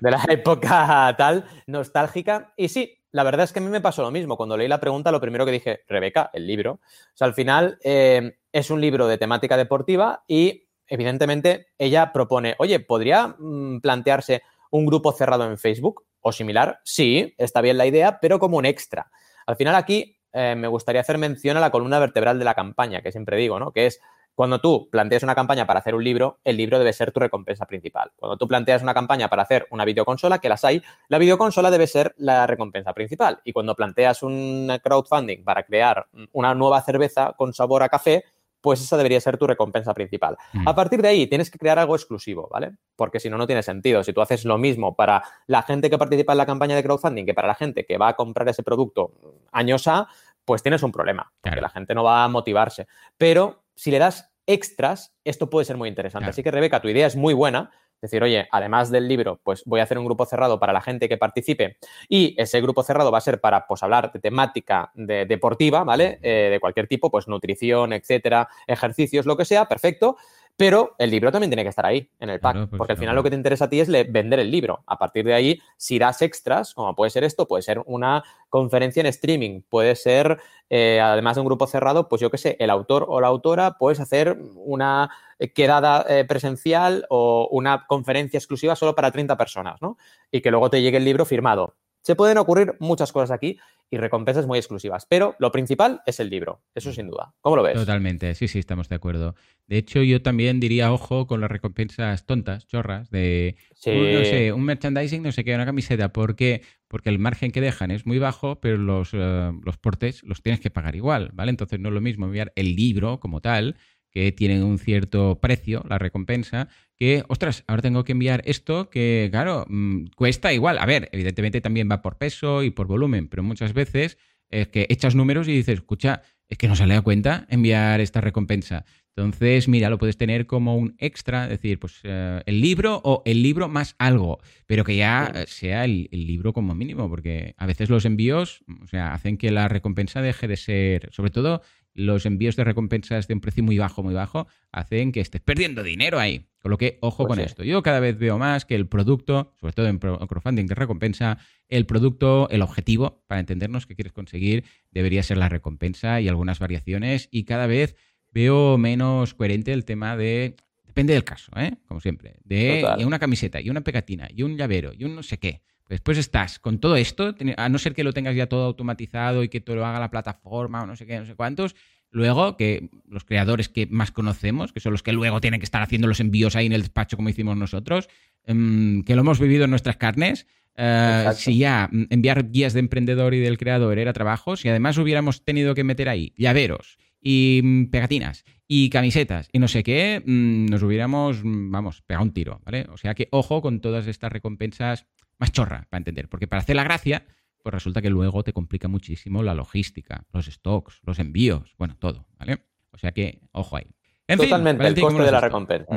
De la época tal, nostálgica. Y sí, la verdad es que a mí me pasó lo mismo. Cuando leí la pregunta, lo primero que dije, Rebeca, el libro. O sea, al final eh, es un libro de temática deportiva y evidentemente ella propone, oye, ¿podría mm, plantearse un grupo cerrado en Facebook o similar? Sí, está bien la idea, pero como un extra. Al final aquí eh, me gustaría hacer mención a la columna vertebral de la campaña, que siempre digo, ¿no? Que es cuando tú planteas una campaña para hacer un libro, el libro debe ser tu recompensa principal. Cuando tú planteas una campaña para hacer una videoconsola, que las hay, la videoconsola debe ser la recompensa principal. Y cuando planteas un crowdfunding para crear una nueva cerveza con sabor a café, pues esa debería ser tu recompensa principal. Mm. A partir de ahí tienes que crear algo exclusivo, ¿vale? Porque si no, no tiene sentido. Si tú haces lo mismo para la gente que participa en la campaña de crowdfunding que para la gente que va a comprar ese producto años A, pues tienes un problema, porque la gente no va a motivarse. Pero si le das extras, esto puede ser muy interesante. Así que, Rebeca, tu idea es muy buena. Decir, oye, además del libro, pues voy a hacer un grupo cerrado para la gente que participe y ese grupo cerrado va a ser para pues, hablar de temática deportiva, ¿vale? Eh, de cualquier tipo, pues nutrición, etcétera, ejercicios, lo que sea, perfecto. Pero el libro también tiene que estar ahí, en el pack, pues porque al final lo que te interesa a ti es vender el libro. A partir de ahí, si das extras, como puede ser esto, puede ser una conferencia en streaming, puede ser, eh, además de un grupo cerrado, pues yo qué sé, el autor o la autora, puedes hacer una quedada eh, presencial o una conferencia exclusiva solo para 30 personas, ¿no? Y que luego te llegue el libro firmado Se pueden ocurrir muchas cosas aquí y recompensas muy exclusivas, pero lo principal es el libro, eso sin duda. ¿Cómo lo ves? Totalmente, sí, sí, estamos de acuerdo. De hecho, yo también diría ojo con las recompensas tontas, chorras, de, un, no sé, un merchandising, no sé qué, una camiseta. ¿Por qué? Porque el margen que dejan es muy bajo, pero los, eh, los portes los tienes que pagar igual, ¿vale? Entonces no es lo mismo enviar el libro como tal, que tienen un cierto precio, la recompensa, que, ostras, ahora tengo que enviar esto que, claro, mm, cuesta igual. A ver, evidentemente también va por peso y por volumen, pero muchas veces es que echas números y dices, escucha, es que no sale a cuenta enviar esta recompensa. Entonces, mira, lo puedes tener como un extra, es decir, pues eh, el libro o el libro más algo, pero que ya sea el, el, libro como mínimo, porque a veces los envíos, o sea, hacen que la recompensa deje de ser, sobre todo los envíos de recompensas de un precio muy bajo, muy bajo, hacen que estés perdiendo dinero ahí. Con lo que, ojo pues con esto. Yo cada vez veo más que el producto, sobre todo en crowdfunding de recompensa, el producto, el objetivo, para entendernos qué quieres conseguir, debería ser la recompensa y algunas variaciones. Y cada vez veo menos coherente el tema de. Depende del caso, ¿eh? Como siempre. De una camiseta y una pegatina y un llavero y un no sé qué. Después estás con todo esto, a no ser que lo tengas ya todo automatizado y que todo lo haga la plataforma o no sé qué, no sé cuántos. Luego, que los creadores que más conocemos, que son los que luego tienen que estar haciendo los envíos ahí en el despacho como hicimos nosotros, em, que lo hemos vivido en nuestras carnes, eh, si ya mm, enviar guías de emprendedor y del creador era trabajo, si además hubiéramos tenido que meter ahí llaveros y mm, pegatinas y camisetas y no sé qué, mm, nos hubiéramos, vamos, pegado un tiro, ¿vale? O sea que ojo con todas estas recompensas más chorra, para entender. Porque para hacer la gracia, pues resulta que luego te complica muchísimo la logística, los stocks, los envíos, bueno, todo, ¿vale? O sea que, ojo ahí. Totalmente, el coste de la recompensa.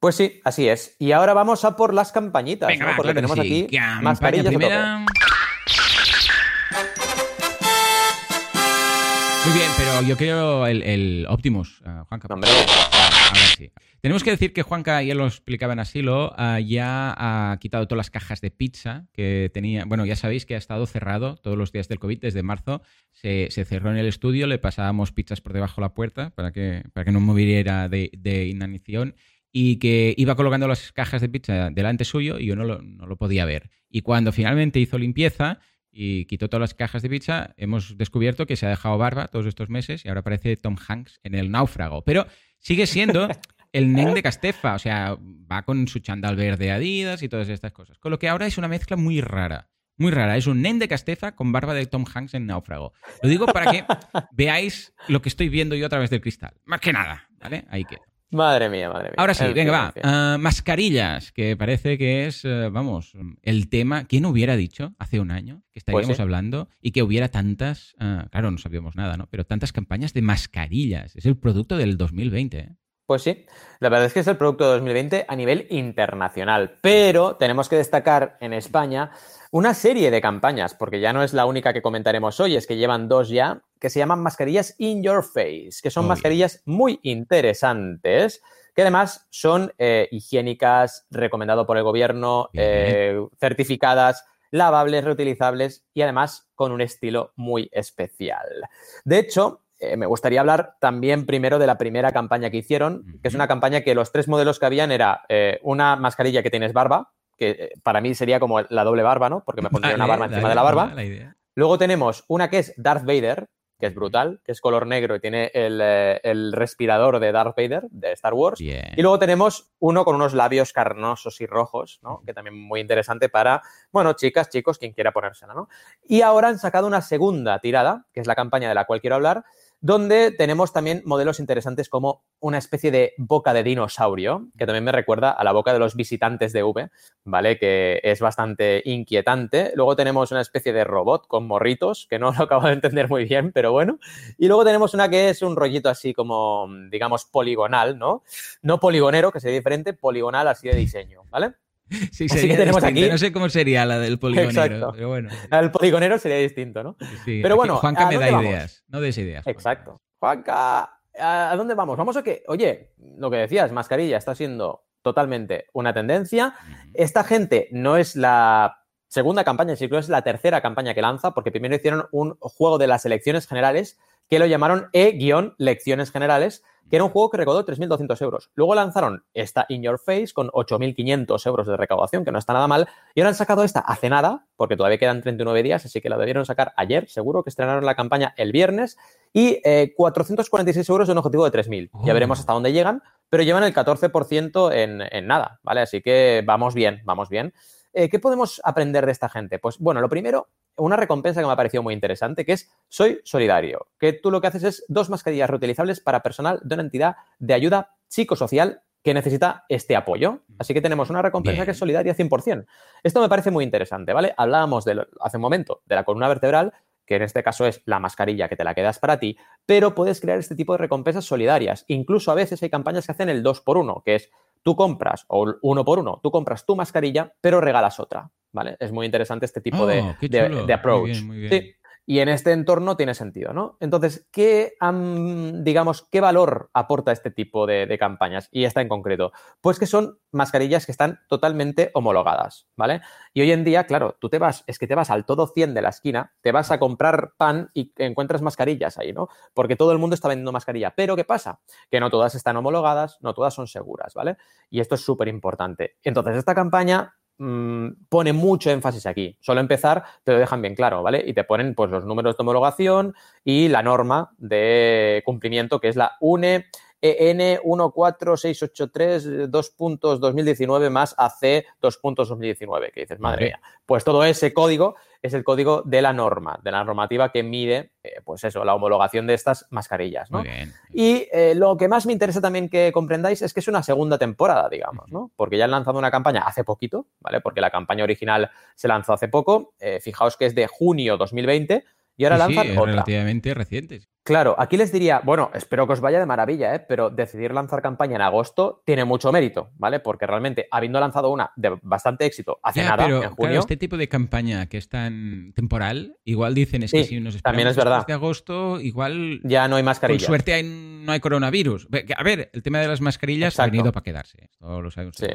Pues sí, así es. Y ahora vamos a por las campañitas, Venga, ¿no? Porque tenemos aquí mascarillas primera... Muy bien, pero yo quiero el, Optimus, uh, Juan Hombre. Ahora sí. Tenemos que decir que Juanca, ya lo explicaba en Asilo, ah, ya ha quitado todas las cajas de pizza que tenía. Bueno, ya sabéis que ha estado cerrado todos los días del COVID desde marzo. Se, cerró en el estudio, le pasábamos pizzas por debajo de la puerta para que, para que no moviera de, de inanición y que iba colocando las cajas de pizza delante suyo y yo no lo, no lo podía ver. Y cuando finalmente hizo limpieza y quitó todas las cajas de pizza, hemos descubierto que se ha dejado barba todos estos meses y ahora parece Tom Hanks en el náufrago. Pero sigue siendo el Nen de Castefa, o sea, va con su chandal verde Adidas y todas estas cosas. Con lo que ahora es una mezcla muy rara. Muy rara. Es un Nen de Castefa con barba de Tom Hanks en Náufrago. Lo digo para que veáis lo que estoy viendo yo a través del cristal. Más que nada, ¿vale? Ahí queda. Madre mía, madre mía. Ahora sí, venga, va. Ah, mascarillas, que parece que es, eh, vamos, el tema. ¿Quién hubiera dicho hace un año que estaríamos pues hablando y que hubiera tantas, ah, claro, no sabíamos nada, ¿no? Pero tantas campañas de mascarillas. Es el producto del 2020. ¿eh? Pues sí, la verdad es que es el producto de 2020 a nivel internacional, pero tenemos que destacar en España una serie de campañas, porque ya no es la única que comentaremos hoy, es que llevan dos ya, que se llaman mascarillas in your face, que son mascarillas muy interesantes, que además son eh, higiénicas, recomendado por el gobierno, eh, certificadas, lavables, reutilizables y además con un estilo muy especial. De hecho, eh, me gustaría hablar también primero de la primera campaña que hicieron, que es una campaña que los tres modelos que habían era una mascarilla que tienes barba, que eh, para mí sería como la doble barba, ¿no? Porque me pondría una barba encima de la barba. Luego tenemos una que es Darth Vader, que es brutal, que es color negro y tiene el, respirador de Darth Vader de Star Wars. Y luego tenemos uno con unos labios carnosos y rojos, ¿no? Que también muy interesante para, bueno, chicas, chicos, quien quiera ponérsela, ¿no? Y ahora han sacado una segunda tirada, que es la campaña de la cual quiero hablar, donde tenemos también modelos interesantes como una especie de boca de dinosaurio, que también me recuerda a la boca de los visitantes de V, ¿vale? Que es bastante inquietante. Luego tenemos una especie de robot con morritos, que no lo acabo de entender muy bien, pero bueno. Y luego tenemos una que es un rollito así como, digamos, poligonal, ¿no? No poligonero, que sería diferente, poligonal así de diseño, ¿vale? Sí, sería tenemos aquí... No sé cómo sería la del poligonero, pero bueno. El poligonero sería distinto, ¿no? Sí, pero bueno. Juanca me da ideas, no des ideas. Exacto. Juanca, ¿a dónde vamos? Vamos a que, oye, lo que decías, mascarilla está siendo totalmente una tendencia. Esta gente no es la segunda campaña, sino que es la tercera campaña que lanza, porque primero hicieron un juego de las elecciones generales que lo llamaron E-lecciones generales, que era un juego que recaudó 3.200 euros. Luego lanzaron esta In Your Face con 8.500 euros de recaudación, que no está nada mal, y ahora han sacado esta hace nada, porque todavía quedan 39 días, así que la debieron sacar ayer, seguro que estrenaron la campaña el viernes, y 446 eh, euros de un objetivo de 3.000. Ya veremos hasta dónde llegan, pero llevan el 14% en, en nada, ¿vale? Así que vamos bien, vamos bien. Eh, ¿Qué podemos aprender de esta gente? Pues bueno, lo primero, una recompensa que me ha parecido muy interesante, que es Soy Solidario, que tú lo que haces es dos mascarillas reutilizables para personal de una entidad de ayuda psicosocial que necesita este apoyo. Así que tenemos una recompensa que es solidaria 100%. Esto me parece muy interesante, ¿vale? Hablábamos de hace un momento de la columna vertebral, que en este caso es la mascarilla que te la quedas para ti, pero puedes crear este tipo de recompensas solidarias. Incluso a veces hay campañas que hacen el 2 por 1 que es tú compras, o uno por uno, tú compras tu mascarilla, pero regalas otra, ¿vale? Es muy interesante este tipo de, oh, approach. Y en este entorno tiene sentido, ¿no? Entonces, ¿qué, digamos, qué valor aporta este tipo de, campañas? Y esta en concreto. Pues que son mascarillas que están totalmente homologadas, ¿vale? Y hoy en día, claro, tú te vas, es que te vas al todo 100 de la esquina, te vas a comprar pan y encuentras mascarillas ahí, ¿no? Porque todo el mundo está vendiendo mascarilla. Pero ¿qué pasa? Que no todas están homologadas, no todas son seguras, ¿vale? Y esto es súper importante. Entonces, esta campaña Mm, pone mucho énfasis aquí. Solo empezar te lo dejan bien claro, ¿vale? Y te ponen pues los números de homologación y la norma de cumplimiento que es la UNE EN 14683 2 puntos 2019 más AC 2 puntos 2019, que dices, madre mía. Pues todo ese código es el código de la norma, de la normativa que mide, eh, pues eso, la homologación de estas mascarillas, ¿no? Y eh, lo que más me interesa también que comprendáis es que es una segunda temporada, digamos, ¿no? Porque ya han lanzado una campaña hace poquito, ¿vale? Porque la campaña original se lanzó hace poco, eh, fijaos que es de junio 2020 y ahora lanzan sí, relativamente recientes. Claro, aquí les diría, bueno, espero que os vaya de maravilla, ¿eh? pero decidir lanzar campaña en agosto tiene mucho mérito, ¿vale? Porque realmente, habiendo lanzado una de bastante éxito hace nada, en junio... Claro, este tipo de campaña que es tan temporal, igual dicen es que si nos esperamos también es verdad. de agosto, igual... Ya no hay mascarillas. Con suerte no hay coronavirus. A ver, el tema de las mascarillas ha venido para quedarse, todos lo sabemos. Sí.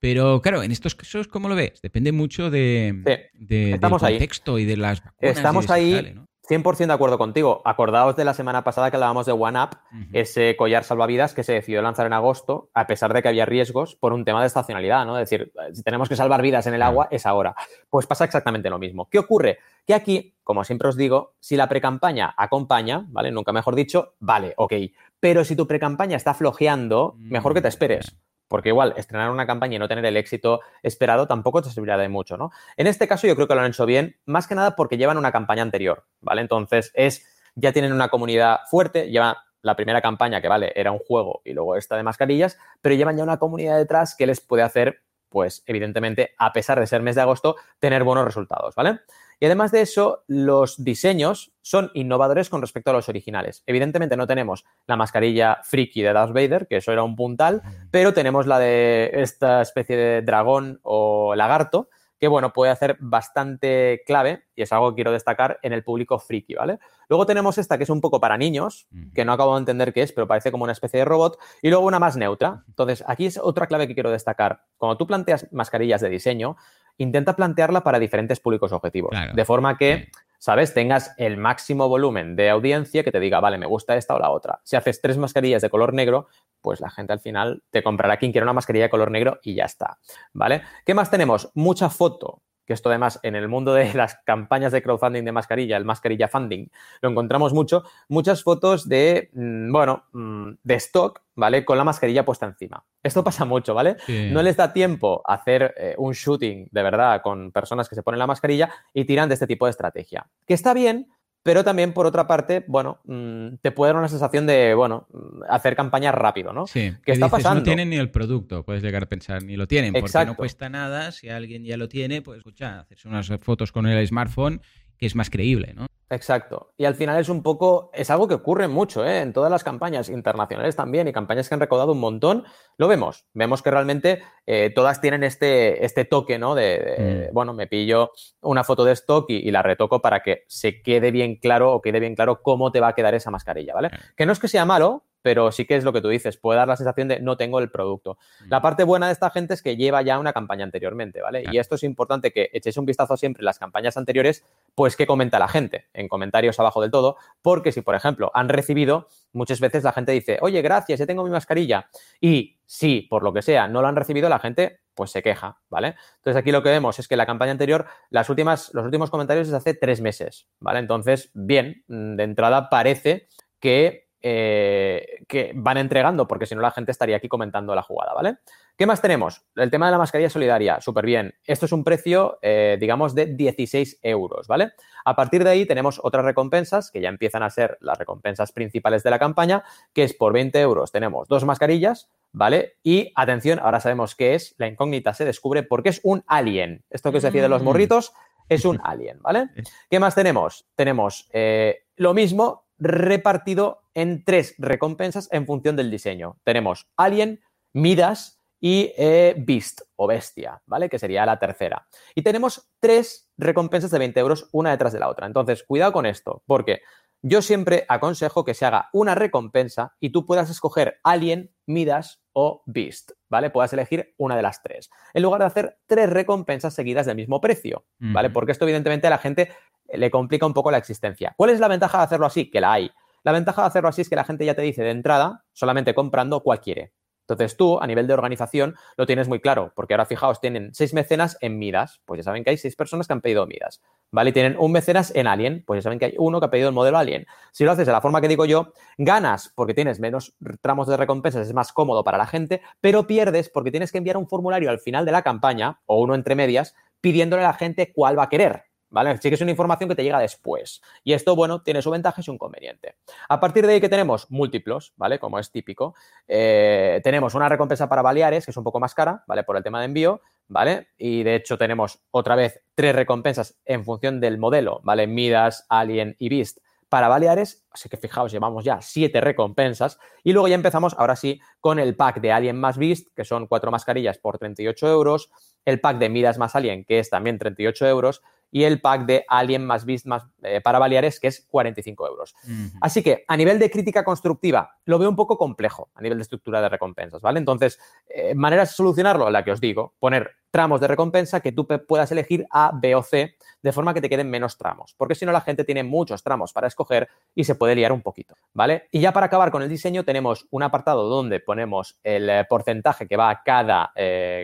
Pero claro, en estos casos, ¿cómo lo ves? Depende mucho de, del contexto y de las vacunas. Estamos ahí. 100% de acuerdo contigo. Acordaos de la semana pasada que hablábamos de OneUp, ese collar salvavidas que se decidió lanzar en agosto, a pesar de que había riesgos por un tema de estacionalidad, ¿no? Es decir, si tenemos que salvar vidas en el agua, es ahora. Pues pasa exactamente lo mismo. ¿Qué ocurre? Que aquí, como siempre os digo, si la precampaña acompaña, ¿vale? Nunca mejor dicho, vale, ok. Pero si tu precampaña está flojeando, mejor que te mm, esperes porque igual estrenar una campaña y no tener el éxito esperado tampoco te servirá de mucho, ¿no? En este caso yo creo que lo han hecho bien, más que nada porque llevan una campaña anterior, ¿vale? Entonces es, ya tienen una comunidad fuerte, llevan la primera campaña que, vale, era un juego y luego esta de mascarillas, pero llevan ya una comunidad detrás que les puede hacer, pues evidentemente, a pesar de ser mes de agosto, tener buenos resultados, ¿vale? Y además de eso, los diseños son innovadores con respecto a los originales. Evidentemente no tenemos la mascarilla friki de Darth Vader, que eso era un puntal, pero tenemos la de esta especie de dragón o lagarto, que bueno, puede hacer bastante clave, y es algo que quiero destacar, en el público friki, ¿vale? Luego tenemos esta que es un poco para niños, que no acabo de entender qué es, pero parece como una especie de robot, y luego una más neutra. Entonces, aquí es otra clave que quiero destacar. Cuando tú planteas mascarillas de diseño, intenta plantearla para diferentes públicos objetivos. de forma que, ¿sabes? Tengas el máximo volumen de audiencia que te diga, vale, me gusta esta o la otra. Si haces tres mascarillas de color negro, pues la gente al final te comprará quien quiera una mascarilla de color negro y ya está. ¿Vale? ¿Qué más tenemos? Mucha foto que esto además en el mundo de las campañas de crowdfunding de mascarilla, el mascarilla funding, lo encontramos mucho, muchas fotos de, mm, bueno, mm, de stock, ¿vale? Con la mascarilla puesta encima. Esto pasa mucho, ¿vale? No les da tiempo hacer eh, un shooting de verdad con personas que se ponen la mascarilla y tiran de este tipo de estrategia. Que está bien, pero también, por otra parte, bueno, mm, te puede dar una sensación de, bueno, mm, hacer campañas rápido, ¿no? Sí. ¿Qué está pasando? No tienen ni el producto, puedes llegar a pensar, ni lo tienen, porque no cuesta nada. Si alguien ya lo tiene, pues escucha, hacerse unas fotos con el smartphone que es más creíble, ¿no? Exacto. Y al final es un poco, es algo que ocurre mucho, ¿eh? En todas las campañas internacionales también y campañas que han recaudado un montón, lo vemos. Vemos que realmente eh, todas tienen este, este toque, ¿no? De, mm. bueno, me pillo una foto de stock y, la retoco para que se quede bien claro o quede bien claro cómo te va a quedar esa mascarilla, ¿vale? Que no es que sea malo, pero sí que es lo que tú dices, puede dar la sensación de no tengo el producto. La parte buena de esta gente es que lleva ya una campaña anteriormente, ¿vale? Y esto es importante que echéis un vistazo siempre en las campañas anteriores, pues qué comenta la gente en comentarios abajo del todo, porque si, por ejemplo, han recibido, muchas veces la gente dice, oye, gracias, ya tengo mi mascarilla. Y si, por lo que sea, no lo han recibido, la gente pues se queja, ¿vale? Entonces aquí lo que vemos es que la campaña anterior, las últimas, los últimos comentarios es hace tres meses, ¿vale? Entonces, bien, mm, de entrada parece que, eh, que van entregando, porque si no la gente estaría aquí comentando la jugada, ¿vale? ¿Qué más tenemos? El tema de la mascarilla solidaria, súper bien. Esto es un precio, eh, digamos, de 16 euros, ¿vale? A partir de ahí tenemos otras recompensas que ya empiezan a ser las recompensas principales de la campaña, que es por 20 euros tenemos dos mascarillas, ¿vale? Y atención, ahora sabemos qué es, la incógnita se descubre porque es un alien. Esto que os decía de los mm. morritos es un alien, ¿vale? ¿Qué más tenemos? Tenemos eh, lo mismo repartido en tres recompensas en función del diseño. Tenemos alien, Midas, y eh, Beast o Bestia, ¿vale? Que sería la tercera. Y tenemos tres recompensas de 20 euros una detrás de la otra. Entonces, cuidado con esto, porque yo siempre aconsejo que se haga una recompensa y tú puedas escoger Alien, Midas o Beast, ¿vale? Puedas elegir una de las tres, en lugar de hacer tres recompensas seguidas del mismo precio, ¿vale? Porque esto evidentemente a la gente le complica un poco la existencia. ¿Cuál es la ventaja de hacerlo así? Que la hay. La ventaja de hacerlo así es que la gente ya te dice de entrada, solamente comprando cuál quiere. Entonces tú, a nivel de organización, lo tienes muy claro, porque ahora fijaos, tienen seis mecenas en Midas, pues ya saben que hay seis personas que han pedido Midas, ¿vale? Y tienen un mecenas en Alien, pues ya saben que hay uno que ha pedido el modelo Alien. Si lo haces de la forma que digo yo, ganas porque tienes menos tramos de recompensas, es más cómodo para la gente, pero pierdes porque tienes que enviar un formulario al final de la campaña, o uno entre medias, pidiéndole a la gente cuál va a querer. ¿Vale? Sí que es una información que te llega después. Y esto, bueno, tiene su ventaja y su inconveniente. A partir de ahí que tenemos múltiplos, ¿vale? Como es típico. Eh, tenemos una recompensa para Baleares, que es un poco más cara, ¿vale? Por el tema de envío, ¿vale? Y de hecho tenemos otra vez tres recompensas en función del modelo, ¿vale? Midas, Alien y Beast para Baleares, así que fijaos, llevamos ya siete recompensas y luego ya empezamos, ahora sí, con el pack de Alien más Beast, que son cuatro mascarillas por 38 euros, el pack de Midas más Alien, que es también 38 euros, y el pack de Alien más Beast más, eh, para Baleares, que es 45 euros. Así que a nivel de crítica constructiva, lo veo un poco complejo a nivel de estructura de recompensas, ¿vale? Entonces, eh, maneras de solucionarlo, la que os digo, poner tramos de recompensa que tú puedas elegir A, B o C, de forma que te queden menos tramos, porque si no la gente tiene muchos tramos para escoger y se puede liar un poquito, ¿vale? Y ya para acabar con el diseño tenemos un apartado donde ponemos el eh, porcentaje que va a cada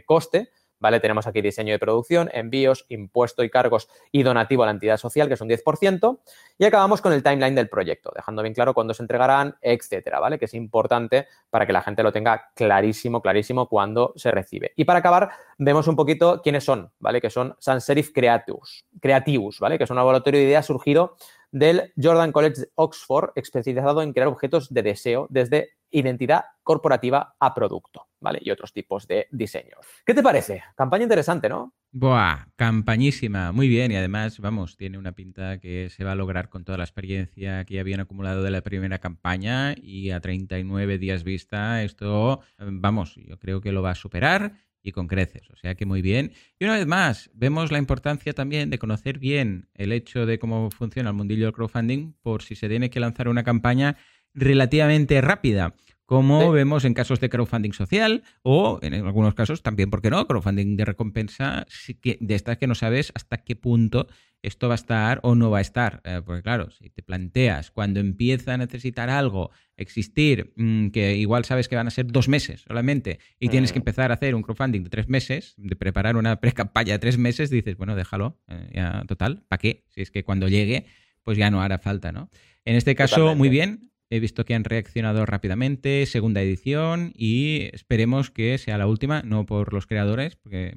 coste, ¿vale? Tenemos aquí diseño de producción, envíos, impuesto y cargos y donativo a la entidad social, que es un 10%, y acabamos con el timeline del proyecto, dejando bien claro cuándo se entregarán, etcétera, ¿vale? Que es importante para que la gente lo tenga clarísimo, clarísimo cuando se recibe. Y para acabar, vemos un poquito quiénes son, ¿vale? Que son Sans Serif Creativus, Creativus, ¿vale? Que es un laboratorio de ideas surgido del Jordan College Oxford, especializado en crear objetos de deseo desde identidad corporativa a producto, ¿vale? Y otros tipos de diseños. ¿Qué te parece? Campaña interesante, ¿no? Buah, campañísima, muy bien y además, vamos, tiene una pinta que se va a lograr con toda la experiencia que habían acumulado de la primera campaña y a 39 días vista esto, vamos, yo creo que lo va a superar y con creces. O sea que muy bien. Y una vez más, vemos la importancia también de conocer bien el hecho de cómo funciona el mundillo del crowdfunding por si se tiene que lanzar una campaña relativamente rápida como vemos en casos de crowdfunding social o en algunos casos también, ¿por qué no? Crowdfunding de recompensa, de estas que no sabes hasta qué punto esto va a estar o no va a estar. Eh, porque claro, si te planteas cuando empieza a necesitar algo, existir, mm, que igual sabes que van a ser dos meses solamente y tienes que mm. empezar a hacer un crowdfunding de tres meses, de preparar una pre-campaña de tres meses, dices, bueno, déjalo, eh, ya total, ¿para qué? Si es que cuando llegue, pues ya no hará falta, ¿no? En este caso, muy bien, He visto que han reaccionado rápidamente, segunda edición, y esperemos que sea la última, no por los creadores, porque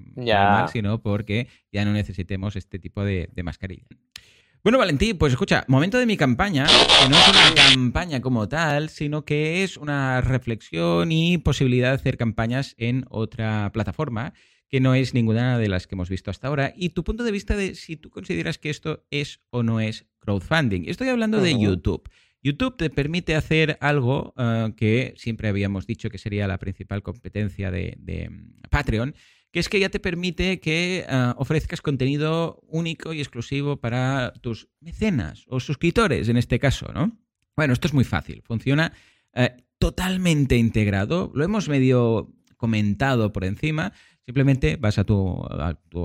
sino porque ya no necesitemos este tipo de, mascarilla. Bueno, Valentín, pues escucha, momento de mi campaña, que no es una campaña como tal, sino que es una reflexión y posibilidad de hacer campañas en otra plataforma, que no es ninguna de las que hemos visto hasta ahora, y tu punto de vista de si tú consideras que esto es o no es crowdfunding. Estoy hablando de YouTube. YouTube te permite hacer algo eh, que siempre habíamos dicho que sería la principal competencia de, mm, Patreon, que es que ya te permite que eh, ofrezcas contenido único y exclusivo para tus mecenas o suscriptores en este caso, ¿no? Bueno, esto es muy fácil. Funciona. Eh, totalmente integrado. Lo hemos medio comentado por encima. Simplemente vas a tu,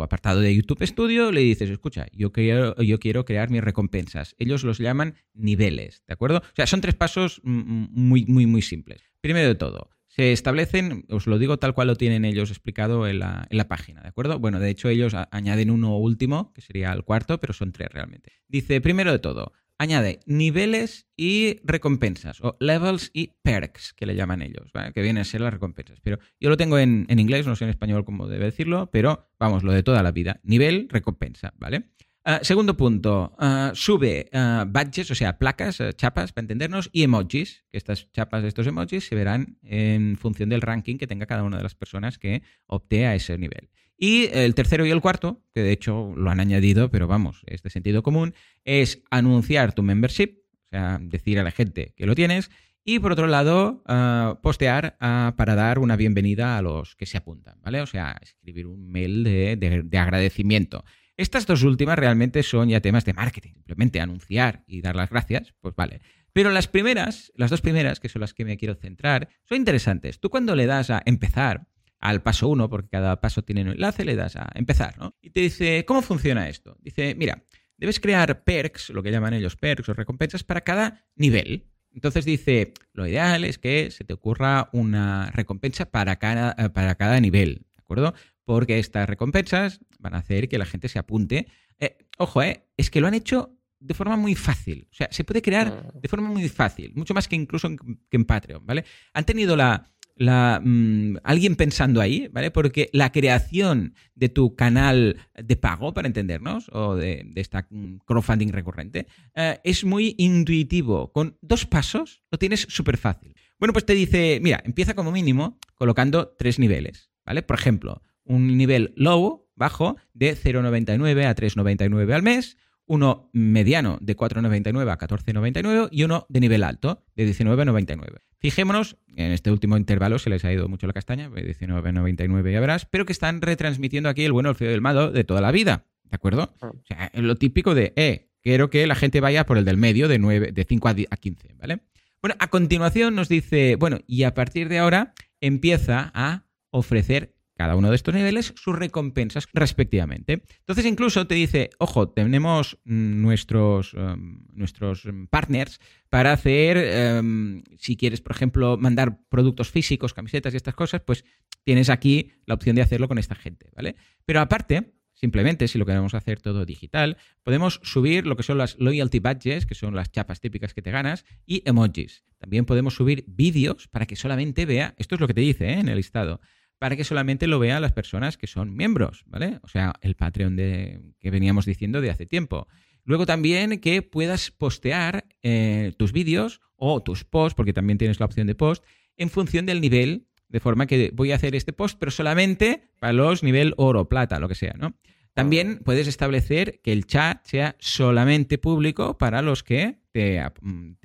apartado de YouTube Studio, le dices, escucha, yo quiero, yo quiero crear mis recompensas. Ellos los llaman niveles, ¿de acuerdo? O sea, son tres pasos muy, muy, muy simples. Primero de todo, se establecen, os lo digo tal cual lo tienen ellos explicado en la, página, ¿de acuerdo? Bueno, de hecho ellos añaden uno último, que sería el cuarto, pero son tres realmente. Dice, primero de todo, añade niveles y recompensas, o levels y perks, que le llaman ellos, que vienen a ser las recompensas. Pero yo lo tengo en, inglés, no sé en español cómo debe decirlo, pero vamos, lo de toda la vida. Nivel, recompensa, ¿vale? Ah, segundo punto, ah, sube uh, badges, o sea, placas, chapas, para entendernos, y emojis, que estas chapas, estos emojis se verán en función del ranking que tenga cada una de las personas que opte a ese nivel. Y el tercero y el cuarto, que de hecho lo han añadido, pero vamos, es de sentido común, es anunciar tu membership, o sea, decir a la gente que lo tienes, y por otro lado, ah, postear ah, para dar una bienvenida a los que se apuntan, ¿vale? O sea, escribir un mail de, agradecimiento. Estas dos últimas realmente son ya temas de marketing, simplemente anunciar y dar las gracias, pues vale. Pero las primeras, las dos primeras, que son las que me quiero centrar, son interesantes. Tú cuando le das a empezar, al paso 1, porque cada paso tiene un enlace, le das a empezar, ¿no? Y te dice, ¿cómo funciona esto? Dice, mira, debes crear perks, lo que llaman ellos perks o recompensas, para cada nivel. Entonces dice, lo ideal es que se te ocurra una recompensa para cada, eh, para cada nivel, ¿de acuerdo? Porque estas recompensas van a hacer que la gente se apunte. Eh, ojo, eh, es que lo han hecho de forma muy fácil. O sea, se puede crear mm. de forma muy fácil, mucho más que incluso que en Patreon, ¿vale? Han tenido la, la, mm, alguien pensando ahí, ¿vale? Porque la creación de tu canal de pago, para entendernos, o de, esta mm, crowdfunding recurrente, eh, es muy intuitivo. Con dos pasos lo tienes súper fácil. Bueno, pues te dice, mira, empieza como mínimo colocando tres niveles, ¿vale? Por ejemplo, un nivel low, bajo, de 0,99 a 3,99 al mes, uno mediano de 4,99 a 14,99 y uno de nivel alto de 19,99. Fijémonos, en este último intervalo se les ha ido mucho la castaña, 19,99 ya verás, pero que están retransmitiendo aquí el bueno, el feo del malo de toda la vida, ¿de acuerdo? Ah. O sea, lo típico de, eh, quiero que la gente vaya por el del medio de, 9, de 5 a 15, ¿vale? Bueno, a continuación nos dice, bueno, y a partir de ahora empieza a ofrecer cada uno de estos niveles sus recompensas respectivamente. Entonces incluso te dice, ojo, tenemos nuestros, em, nuestros partners para hacer, em, si quieres, por ejemplo, mandar productos físicos, camisetas y estas cosas, pues tienes aquí la opción de hacerlo con esta gente, ¿vale? Pero aparte, Simplemente, si lo queremos hacer todo digital, podemos subir lo que son las loyalty badges, que son las chapas típicas que te ganas, y emojis. También podemos subir vídeos para que solamente vea, esto es lo que te dice ¿eh? en el listado, para que solamente lo vean las personas que son miembros, ¿vale? O sea, el Patreon de, que veníamos diciendo de hace tiempo. Luego también que puedas postear eh, tus vídeos o tus posts, porque también tienes la opción de post, en función del nivel, de forma que voy a hacer este post, pero solamente para los nivel oro, plata, lo que sea, ¿no? También puedes establecer que el chat sea solamente público para los que te,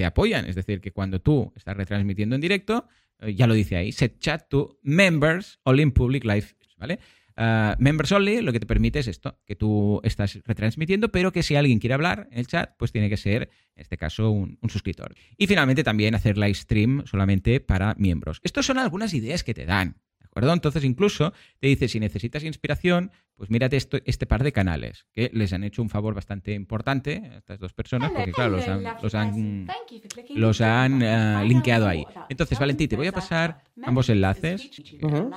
apoyan, es decir, que cuando tú estás retransmitiendo en directo, ya lo dice ahí, set chat to members only in public live, ¿vale? Ah, members only lo que te permite es esto, que tú estás retransmitiendo, pero que si alguien quiere hablar en el chat, pues tiene que ser, en este caso, un, un suscriptor. Y finalmente también hacer live stream solamente para miembros. Estas son algunas ideas que te dan, acuerdo? Entonces incluso te dice, si necesitas inspiración, pues mírate esto, este par de canales, que les han hecho un favor bastante importante a estas dos personas, porque claro, los han, los han, los han uh, linkeado ahí. Entonces, Valentín, te voy a pasar ambos enlaces.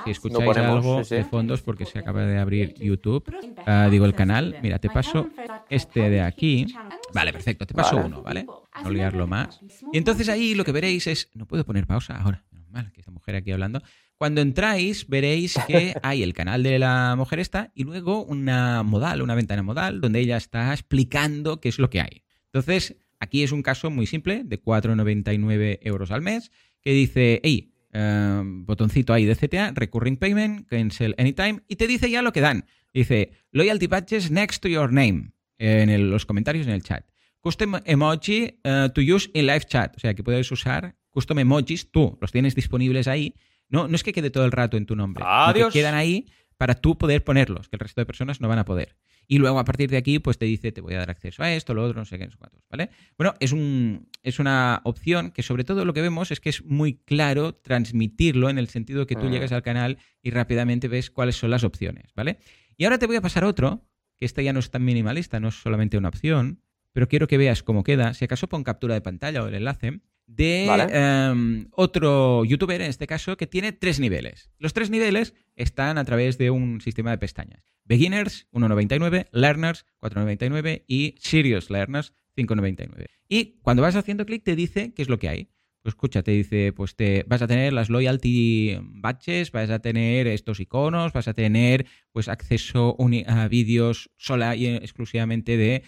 Si escucháis algo de fondos, porque se acaba de abrir YouTube, uh, digo el canal, mira, te paso este de aquí. Vale, perfecto, te paso uno, ¿vale? No liarlo más. Y entonces ahí lo que veréis es, no puedo poner pausa ahora, normal, que esta mujer aquí hablando. Cuando entráis, veréis que hay el canal de la mujer esta y luego una modal, una ventana modal, donde ella está explicando qué es lo que hay. Entonces, aquí es un caso muy simple de 4,99 euros al mes que dice, hey, em, botoncito ahí de CTA, recurring payment, cancel anytime, y te dice ya lo que dan. Dice, loyalty badges next to your name, en los comentarios en el chat. Custom emoji eh, to use in live chat, o sea que puedes usar custom emojis, tú los tienes disponibles ahí no, no es que quede todo el rato en tu nombre. Adiós. quedan ahí para tú poder ponerlos, que el resto de personas no van a poder. Y luego a partir de aquí, pues te dice, te voy a dar acceso a esto, lo otro, no sé qué, no sé cuántos, ¿vale? Bueno, es, un, es una opción que sobre todo lo que vemos es que es muy claro transmitirlo en el sentido que tú mm. llegas al canal y rápidamente ves cuáles son las opciones, ¿vale? Y ahora te voy a pasar otro, que este ya no es tan minimalista, no es solamente una opción, pero quiero que veas cómo queda. Si acaso pon captura de pantalla o el enlace de em, otro youtuber, en este caso, que tiene tres niveles. Los tres niveles están a través de un sistema de pestañas. Beginners, 1.99, Learners, 4.99 y Serious Learners, 5.99. Y cuando vas haciendo clic te dice qué es lo que hay. Pues escucha, te dice, pues te vas a tener las loyalty badges, vas a tener estos iconos, vas a tener pues acceso a vídeos sola y exclusivamente de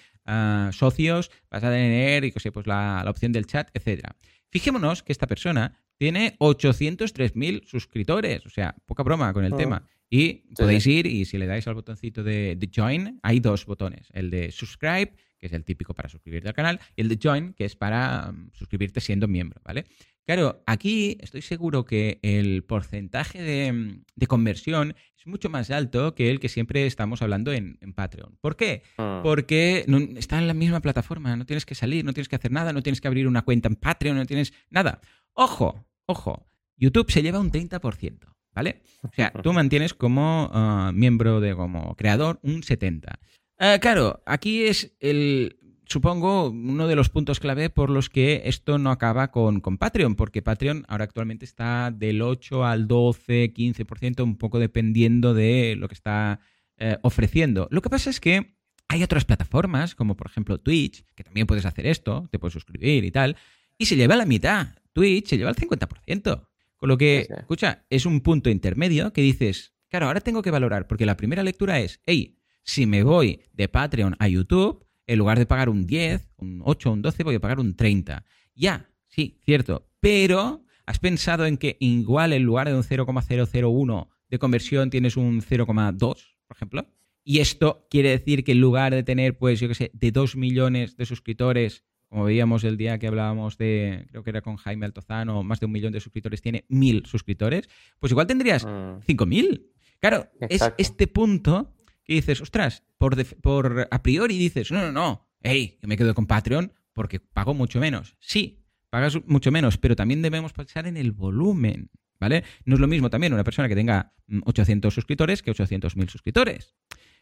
socios, vas a tener, y sé, pues la, opción del chat, etcétera. Fijémonos que esta persona tiene 803.000 suscriptores, o sea, poca broma con el oh. tema. Y podéis ir y si le dais al botoncito de, join, hay dos botones, el de subscribe, que es el típico para suscribirte al canal, y el de join, que es para mm, suscribirte siendo miembro, ¿vale? Claro, aquí estoy seguro que el porcentaje de, conversión es mucho más alto que el que siempre estamos hablando en, Patreon. ¿Por qué? Ah. Porque está en la misma plataforma, no tienes que salir, no tienes que hacer nada, no tienes que abrir una cuenta en Patreon, no tienes nada. Ojo, ojo, YouTube se lleva un 30%, ¿vale? O sea, tú mantienes como ah, miembro de, como creador, un 70%. Ah, claro, aquí es el supongo, uno de los puntos clave por los que esto no acaba con, con, Patreon, porque Patreon ahora actualmente está del 8 al 12, 15%, un poco dependiendo de lo que está eh, ofreciendo. Lo que pasa es que hay otras plataformas, como por ejemplo Twitch, que también puedes hacer esto, te puedes suscribir y tal, y se lleva la mitad. Twitch se lleva el 50%. Con lo que, escucha, es un punto intermedio que dices, claro, ahora tengo que valorar, porque la primera lectura es, hey, si me voy de Patreon a YouTube, en lugar de pagar un 10, un 8, un 12, voy a pagar un 30. Ya, sí, cierto. Pero has pensado en que igual en lugar de un 0,001 de conversión tienes un 0,2, por ejemplo. Y esto quiere decir que en lugar de tener, pues, yo qué sé, de 2 millones de suscriptores, como veíamos el día que hablábamos de, creo que era con Jaime Altozano, más de un millón de suscriptores, tiene mil suscriptores, pues igual tendrías 5.000. Mm. Claro, es este punto que dices, ostras, por, por a priori dices, no, no, no, hey, yo me quedo con Patreon porque pago mucho menos. Sí, pagas mucho menos, pero también debemos pensar en el volumen, ¿vale? No es lo mismo también una persona que tenga 800 mm, suscriptores que 800.000 suscriptores.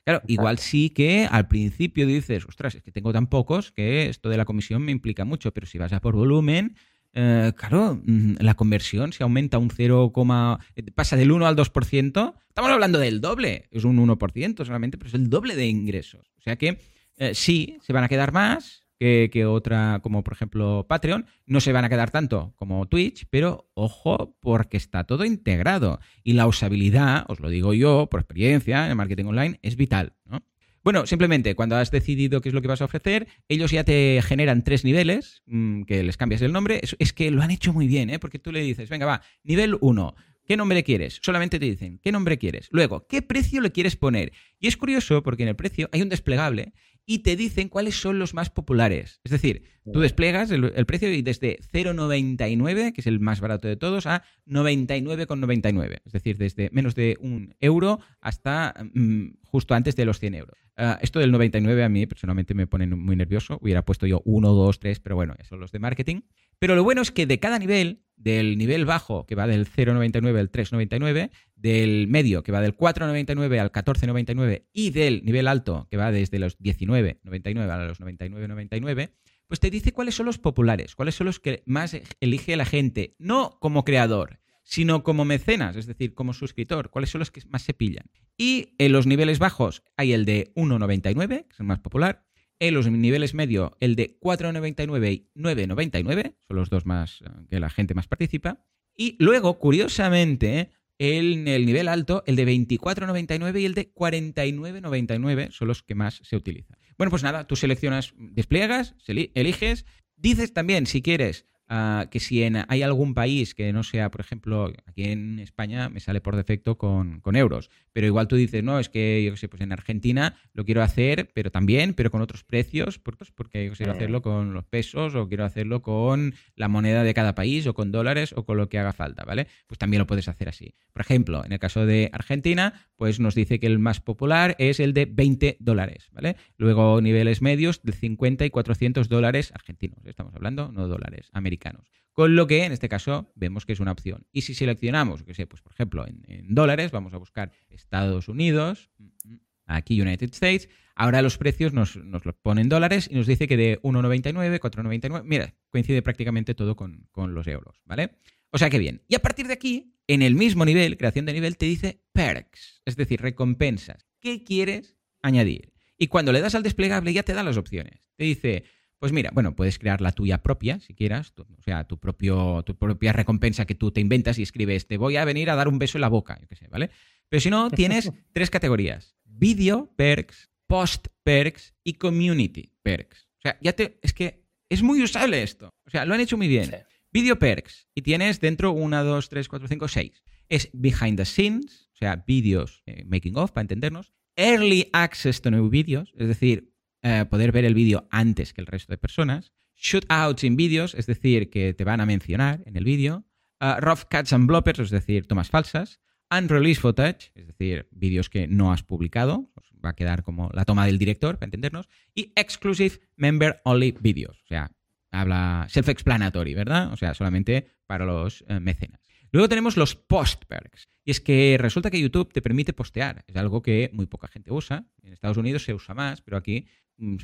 Claro, igual sí que al principio dices, ostras, es que tengo tan pocos que esto de la comisión me implica mucho, pero si vas a por volumen, eh, claro, mm, la conversión se aumenta un 0, eh, pasa del 1 al 2%, estamos hablando del doble, es un 1% solamente, pero es el doble de ingresos. O sea que eh, sí, se van a quedar más que, que, otra, como por ejemplo Patreon, no se van a quedar tanto como Twitch, pero ojo, porque está todo integrado y la usabilidad, os lo digo yo por experiencia en el marketing online, es vital, ¿no? Bueno, simplemente cuando has decidido qué es lo que vas a ofrecer, ellos ya te generan tres niveles, mm, que les cambias el nombre. Es, que lo han hecho muy bien, ¿eh? porque tú le dices, venga, va, nivel 1. ¿Qué nombre quieres? Solamente te dicen, ¿qué nombre quieres? Luego, ¿qué precio le quieres poner? Y es curioso porque en el precio hay un desplegable y te dicen cuáles son los más populares. Es decir, tú desplegas el, precio y desde 0,99, que es el más barato de todos, a 99,99. Es decir, desde menos de un euro hasta mm, justo antes de los 100 euros. Ah, esto del 99 a mí personalmente me pone muy nervioso. Hubiera puesto yo 1, 2, 3, pero bueno, esos son los de marketing. Pero lo bueno es que de cada nivel, del nivel bajo, que va del 0,99 al 3,99, del medio, que va del 4,99 al 14,99, y del nivel alto, que va desde los 19,99 a los 99,99, pues te dice cuáles son los populares, cuáles son los que más elige la gente, no como creador, sino como mecenas, es decir, como suscriptor, cuáles son los que más se pillan. Y en los niveles bajos hay el de 1,99, que es el más popular, en los niveles medio, el de 4,99 y 9,99, son los dos más eh, que la gente más participa. Y luego, curiosamente, en el nivel alto, el de 24,99 y el de 49,99 son los que más se utilizan. Bueno, pues nada, tú seleccionas, despliegas, eliges, dices también si quieres Ah, que si en, hay algún país que no sea, por ejemplo, aquí en España me sale por defecto con, euros, pero igual tú dices, no, es que yo qué sé, pues en Argentina lo quiero hacer, pero también, pero con otros precios, porque yo quiero hacerlo con los pesos o quiero hacerlo con la moneda de cada país o con dólares o con lo que haga falta, ¿vale? Pues también lo puedes hacer así. Por ejemplo, en el caso de Argentina, pues nos dice que el más popular es el de 20 dólares, ¿vale? Luego niveles medios de 50 y 400 dólares argentinos, estamos hablando, no dólares americanos con lo que en este caso vemos que es una opción. Y si seleccionamos, que sé, pues por ejemplo en, dólares, vamos a buscar Estados Unidos, aquí United States, ahora los precios nos, nos lo ponen dólares y nos dice que de 1,99, 4,99, mira, coincide prácticamente todo con, con los euros, ¿vale? O sea que bien. Y a partir de aquí, en el mismo nivel, creación de nivel, te dice perks, es decir, recompensas. ¿Qué quieres añadir? Y cuando le das al desplegable ya te da las opciones. Te dice, pues mira, bueno, puedes crear la tuya propia, si quieras, o sea, tu, propio, tu propia recompensa que tú te inventas y escribes, te voy a venir a dar un beso en la boca, yo qué sé, ¿vale? Pero si no, tienes tres categorías, video perks, post perks y community perks. O sea, ya te, es que es muy usable esto. O sea, lo han hecho muy bien. Video perks, y tienes dentro una, dos, tres, cuatro, cinco, seis. Es behind the scenes, o sea, vídeos eh, making of, para entendernos. Early access to new videos, es decir, eh, poder ver el vídeo antes que el resto de personas. Shootouts in vídeos, es decir, que te van a mencionar en el vídeo. Uh, rough cuts and bloppers, es decir, tomas falsas. Unreleased footage, es decir, vídeos que no has publicado. Pues va a quedar como la toma del director, para entendernos. Y exclusive member only videos. O sea, habla self-explanatory, ¿verdad? O sea, solamente para los eh, mecenas. Luego tenemos los post perks. Y es que resulta que YouTube te permite postear. Es algo que muy poca gente usa. En Estados Unidos se usa más, pero aquí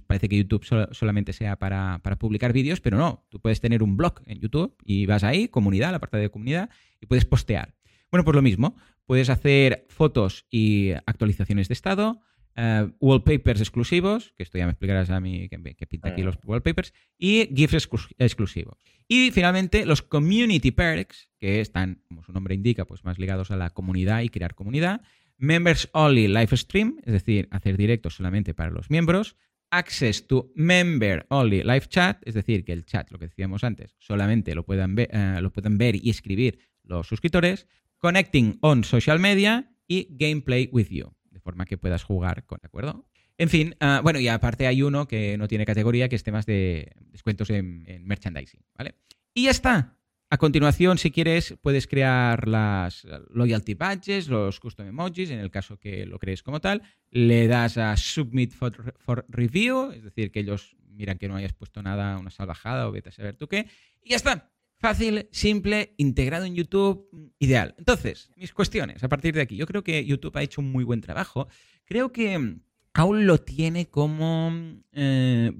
parece que YouTube solamente sea para, publicar vídeos, pero no. Tú puedes tener un blog en YouTube y vas ahí, comunidad, la parte de comunidad, y puedes postear. Bueno, pues lo mismo. Puedes hacer fotos y actualizaciones de estado, eh, wallpapers exclusivos, que esto ya me explicarás a mí que, pinta aquí mm. los wallpapers, y GIFs exclusivos. Y finalmente los community perks, que están, como su nombre indica, pues más ligados a la comunidad y crear comunidad. Members only live stream, es decir, hacer directos solamente para los miembros. Access to member only live chat, es decir, que el chat, lo que decíamos antes, solamente lo puedan ver, eh, lo pueden ver y escribir los suscriptores. Connecting on social media y gameplay with you forma que puedas jugar con, ¿de acuerdo? En fin, ah, bueno, y aparte hay uno que no tiene categoría, que es temas de descuentos en, merchandising, ¿vale? Y ya está. A continuación, si quieres, puedes crear las loyalty badges, los custom emojis, en el caso que lo crees como tal. Le das a submit for, review, es decir, que ellos miran que no hayas puesto nada, una salvajada o vete a saber tú qué. Y ya está. Fácil, simple, integrado en YouTube, ideal. Entonces, mis cuestiones a partir de aquí. Yo creo que YouTube ha hecho un muy buen trabajo. Creo que aún lo tiene como... Eh,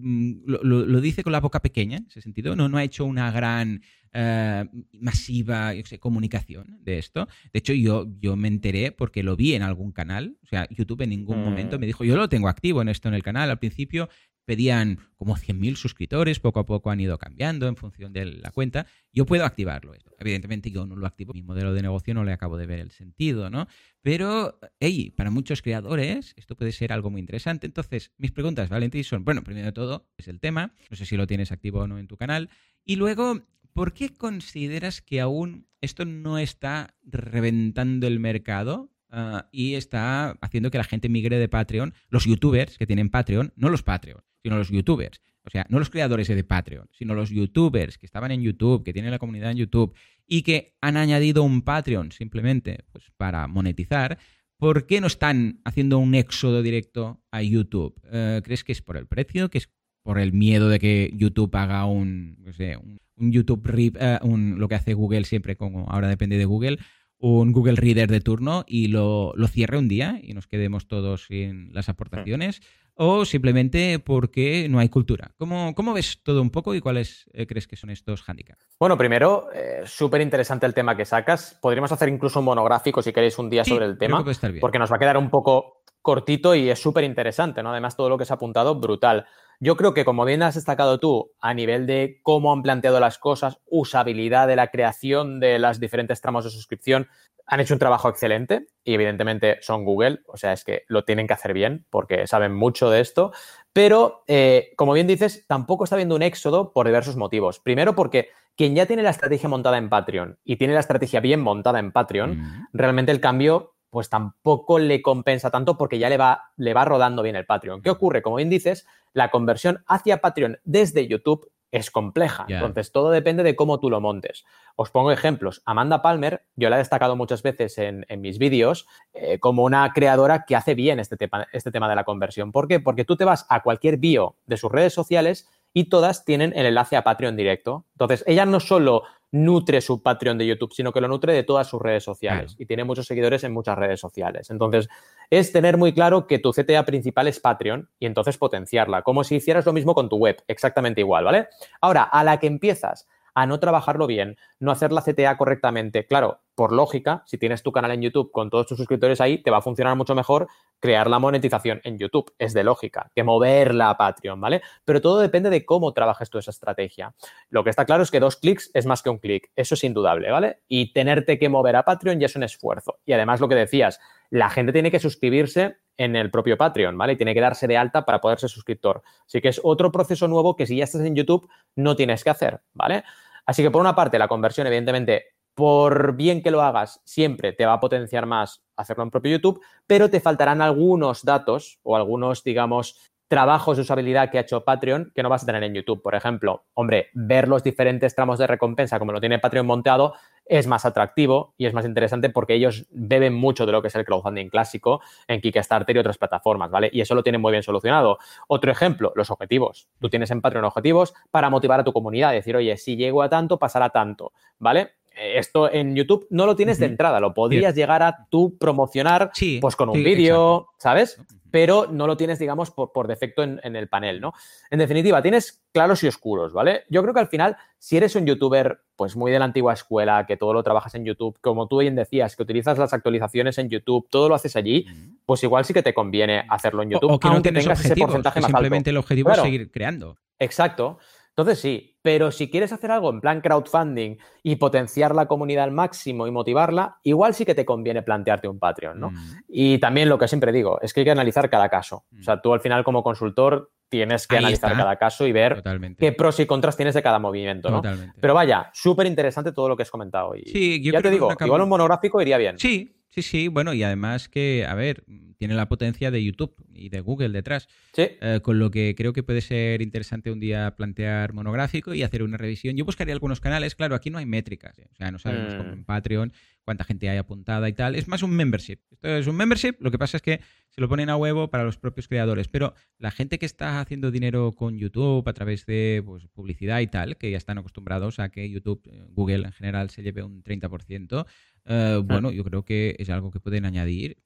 lo, dice con la boca pequeña, en ese sentido. No, no ha hecho una gran eh, masiva comunicación de esto. De hecho, yo, yo me enteré porque lo vi en algún canal. O sea, YouTube en ningún momento mm. me dijo, yo lo tengo activo en esto en el canal. Al principio pedían como 100.000 suscriptores, poco a poco han ido cambiando en función de la cuenta. Yo puedo activarlo. Evidentemente yo no lo activo, mi modelo de negocio no le acabo de ver el sentido, ¿no? Pero, hey, para muchos creadores esto puede ser algo muy interesante. Entonces, mis preguntas, Valentín, son, bueno, primero de todo es el tema, no sé si lo tienes activo o no en tu canal, y luego, ¿por qué consideras que aún esto no está reventando el mercado? Ah, y está haciendo que la gente migre de Patreon, los youtubers que tienen Patreon, no los Patreon, sino los youtubers. O sea, no los creadores de Patreon, sino los youtubers que estaban en YouTube, que tienen la comunidad en YouTube y que han añadido un Patreon simplemente pues, para monetizar. ¿Por qué no están haciendo un éxodo directo a YouTube? Eh, ¿Crees que es por el precio? ¿Que es por el miedo de que YouTube haga un, no sé, un, YouTube RIP, eh, lo que hace Google siempre, como ahora depende de Google, un Google Reader de turno y lo, lo cierre un día y nos quedemos todos sin las aportaciones? o simplemente porque no hay cultura? ¿Cómo, cómo ves todo un poco y cuáles eh, crees que son estos hándicaps? Bueno, primero, eh, súper interesante el tema que sacas. Podríamos hacer incluso un monográfico si queréis un día sobre el tema, porque nos va a quedar un poco cortito y es súper interesante, ¿no? Además, todo lo que se ha apuntado, brutal. Yo creo que, como bien has destacado tú, a nivel de cómo han planteado las cosas, usabilidad de la creación de las diferentes tramos de suscripción, han hecho un trabajo excelente y evidentemente son Google, o sea, es que lo tienen que hacer bien porque saben mucho de esto, pero eh, como bien dices, tampoco está habiendo un éxodo por diversos motivos. Primero porque quien ya tiene la estrategia montada en Patreon y tiene la estrategia bien montada en Patreon, mm. realmente el cambio pues tampoco le compensa tanto porque ya le va, le va rodando bien el Patreon. ¿Qué ocurre? Como bien dices, la conversión hacia Patreon desde YouTube es compleja. Entonces, todo depende de cómo tú lo montes. Os pongo ejemplos. Amanda Palmer, yo la he destacado muchas veces en, mis vídeos eh, como una creadora que hace bien este tema, este tema de la conversión. ¿Por qué? Porque tú te vas a cualquier bio de sus redes sociales y todas tienen el enlace a Patreon directo. Entonces, ella no solo nutre su Patreon de YouTube, sino que lo nutre de todas sus redes sociales y tiene muchos seguidores en muchas redes sociales. Entonces, es tener muy claro que tu CTA principal es Patreon y entonces potenciarla, como si hicieras lo mismo con tu web, exactamente igual, ¿vale? Ahora, a la que empiezas a no trabajarlo bien, no hacer la CTA correctamente. Claro, por lógica, si tienes tu canal en YouTube con todos tus suscriptores ahí, te va a funcionar mucho mejor crear la monetización en YouTube. Es de lógica que moverla a Patreon, ¿vale? Pero todo depende de cómo trabajes tú esa estrategia. Lo que está claro es que dos clics es más que un clic. Eso es indudable, ¿vale? Y tenerte que mover a Patreon ya es un esfuerzo. Y además lo que decías, la gente tiene que suscribirse en el propio Patreon, ¿vale? Y tiene que darse de alta para poder ser suscriptor. Así que es otro proceso nuevo que si ya estás en YouTube no tienes que hacer, ¿vale? Así que por una parte la conversión, evidentemente, por bien que lo hagas, siempre te va a potenciar más hacerlo en propio YouTube, pero te faltarán algunos datos o algunos, digamos, trabajos de usabilidad que ha hecho Patreon que no vas a tener en YouTube. Por ejemplo, hombre, ver los diferentes tramos de recompensa como lo tiene Patreon montado es más atractivo y es más interesante porque ellos beben mucho de lo que es el crowdfunding clásico en Kickstarter y otras plataformas, ¿vale? Y eso lo tienen muy bien solucionado. Otro ejemplo, los objetivos. Tú tienes en Patreon objetivos para motivar a tu comunidad, decir, oye, si llego a tanto, pasará tanto, ¿vale? Esto en YouTube no lo tienes de entrada, lo podrías llegar a tú promocionar pues con un vídeo, ¿sabes? Pero no lo tienes, digamos, por, defecto en, el panel, ¿no? En definitiva, tienes claros y oscuros, ¿vale? Yo creo que al final, si eres un youtuber, pues muy de la antigua escuela, que todo lo trabajas en YouTube, como tú bien decías, que utilizas las actualizaciones en YouTube, todo lo haces allí, pues igual sí que te conviene hacerlo en YouTube, o, que no tengas ese porcentaje más simplemente el objetivo es seguir creando. Exacto. Entonces sí, pero si quieres hacer algo en plan crowdfunding y potenciar la comunidad al máximo y motivarla, igual sí que te conviene plantearte un Patreon, ¿no? Mm. Y también lo que siempre digo, es que hay que analizar cada caso. O sea, mm. tú al final como consultor tienes que analizar cada caso y ver qué pros y contras tienes de cada movimiento, ¿no? Pero vaya, súper interesante todo lo que has comentado. Y sí, ya te digo, igual un monográfico iría bien. Sí, Sí, sí, bueno, y además que, a ver, tiene la potencia de YouTube y de Google detrás. Sí. Eh, con lo que creo que puede ser interesante un día plantear monográfico y hacer una revisión. Yo buscaría algunos canales, claro, aquí no hay métricas, ¿eh? o sea, no sabemos como en mm. Patreon cuánta gente hay apuntada y tal. Es más un membership. Esto es un membership, lo que pasa es que se lo ponen a huevo para los propios creadores, pero la gente que está haciendo dinero con YouTube a través de pues, publicidad y tal, que ya están acostumbrados a que YouTube, eh, Google en general se lleve un 30%, eh, bueno, yo creo que es algo que pueden añadir,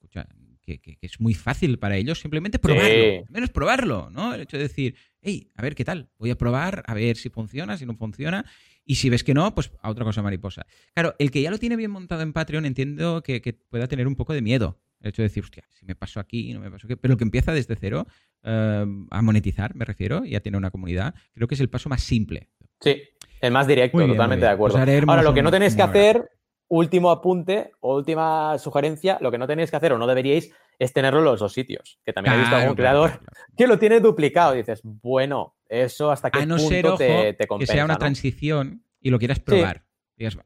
que, es muy fácil para ellos simplemente probarlo, menos probarlo, ¿no? El hecho de decir, hey, a ver qué tal, voy a probar, a ver si funciona, si no funciona, y si ves que no, pues a otra cosa mariposa. Claro, el que ya lo tiene bien montado en Patreon entiendo que, pueda tener un poco de miedo. El hecho de decir, hostia, si me paso aquí, no me paso aquí. Pero el que empieza desde cero eh, a monetizar, me refiero, y a tener una comunidad, creo que es el paso más simple. Sí, el más directo, totalmente de acuerdo. Pues Ahora, lo que no tenéis que hacer último apunte o última sugerencia, lo que no tenéis que hacer o no deberíais es tenerlo en los dos sitios. Que también he visto algún creador que lo tiene duplicado. Y dices, bueno, eso hasta qué no punto te, te, Que sea una transición y lo quieras probar.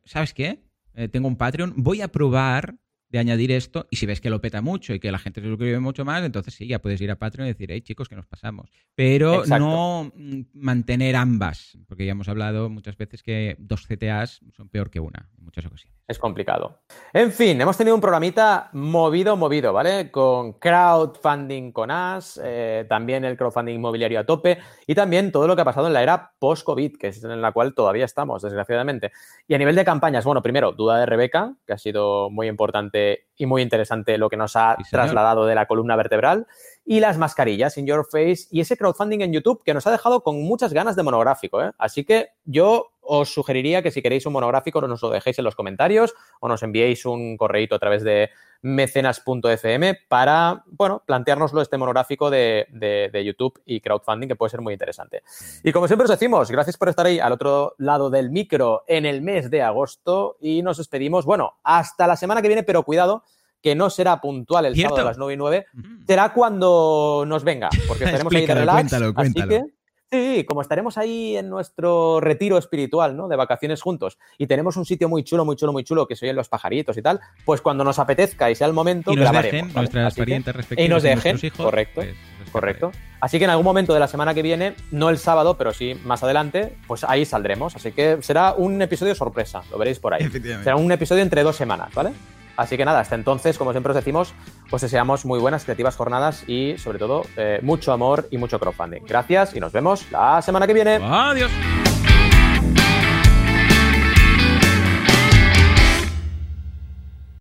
¿sabes qué? Eh, tengo un Patreon, voy a probar de añadir esto y si ves que lo peta mucho y que la gente se suscribe mucho más, entonces sí, ya puedes ir a Patreon y decir, hey chicos, que nos pasamos. Pero no mm, mantener ambas, porque ya hemos hablado muchas veces que dos CTAs son peor que una en muchas ocasiones. Es complicado. En fin, hemos tenido un programita movido, movido, ¿vale? Con crowdfunding con AS, eh, también el crowdfunding inmobiliario a tope y también todo lo que ha pasado en la era post-COVID, que es en la cual todavía estamos, desgraciadamente. Y a nivel de campañas, bueno, primero, duda de Rebeca, que ha sido muy importante y muy interesante lo que nos ha trasladado de la columna vertebral. Y las mascarillas in your face y ese crowdfunding en YouTube que nos ha dejado con muchas ganas de monográfico. ¿eh? Así que yo os sugeriría que si queréis un monográfico nos lo dejéis en los comentarios o nos enviéis un correíto a través de mecenas.fm para, bueno, planteárnoslo este monográfico de, de, YouTube y crowdfunding que puede ser muy interesante. Y como siempre os decimos, gracias por estar ahí al otro lado del micro en el mes de agosto y nos despedimos, bueno, hasta la semana que viene, pero cuidado, que no será puntual el sábado a las 9 y 9, será cuando nos venga, porque estaremos ahí de relax. Así que, sí, como estaremos ahí en nuestro retiro espiritual, ¿no? De vacaciones juntos y tenemos un sitio muy chulo, muy chulo, muy chulo que se oyen los pajaritos y tal, pues cuando nos apetezca y sea el momento, y nos dejen nuestras parientes respectivas y nos dejen, correcto. Pues, correcto. Así que en algún momento de la semana que viene, no el sábado, pero sí más adelante, pues ahí saldremos. Así que será un episodio sorpresa, lo veréis por ahí. Será un episodio entre dos semanas, ¿vale? Así que nada, hasta entonces, como siempre os decimos, pues deseamos muy buenas, creativas jornadas y sobre todo eh, mucho amor y mucho crowdfunding. Gracias y nos vemos la semana que viene. Adiós.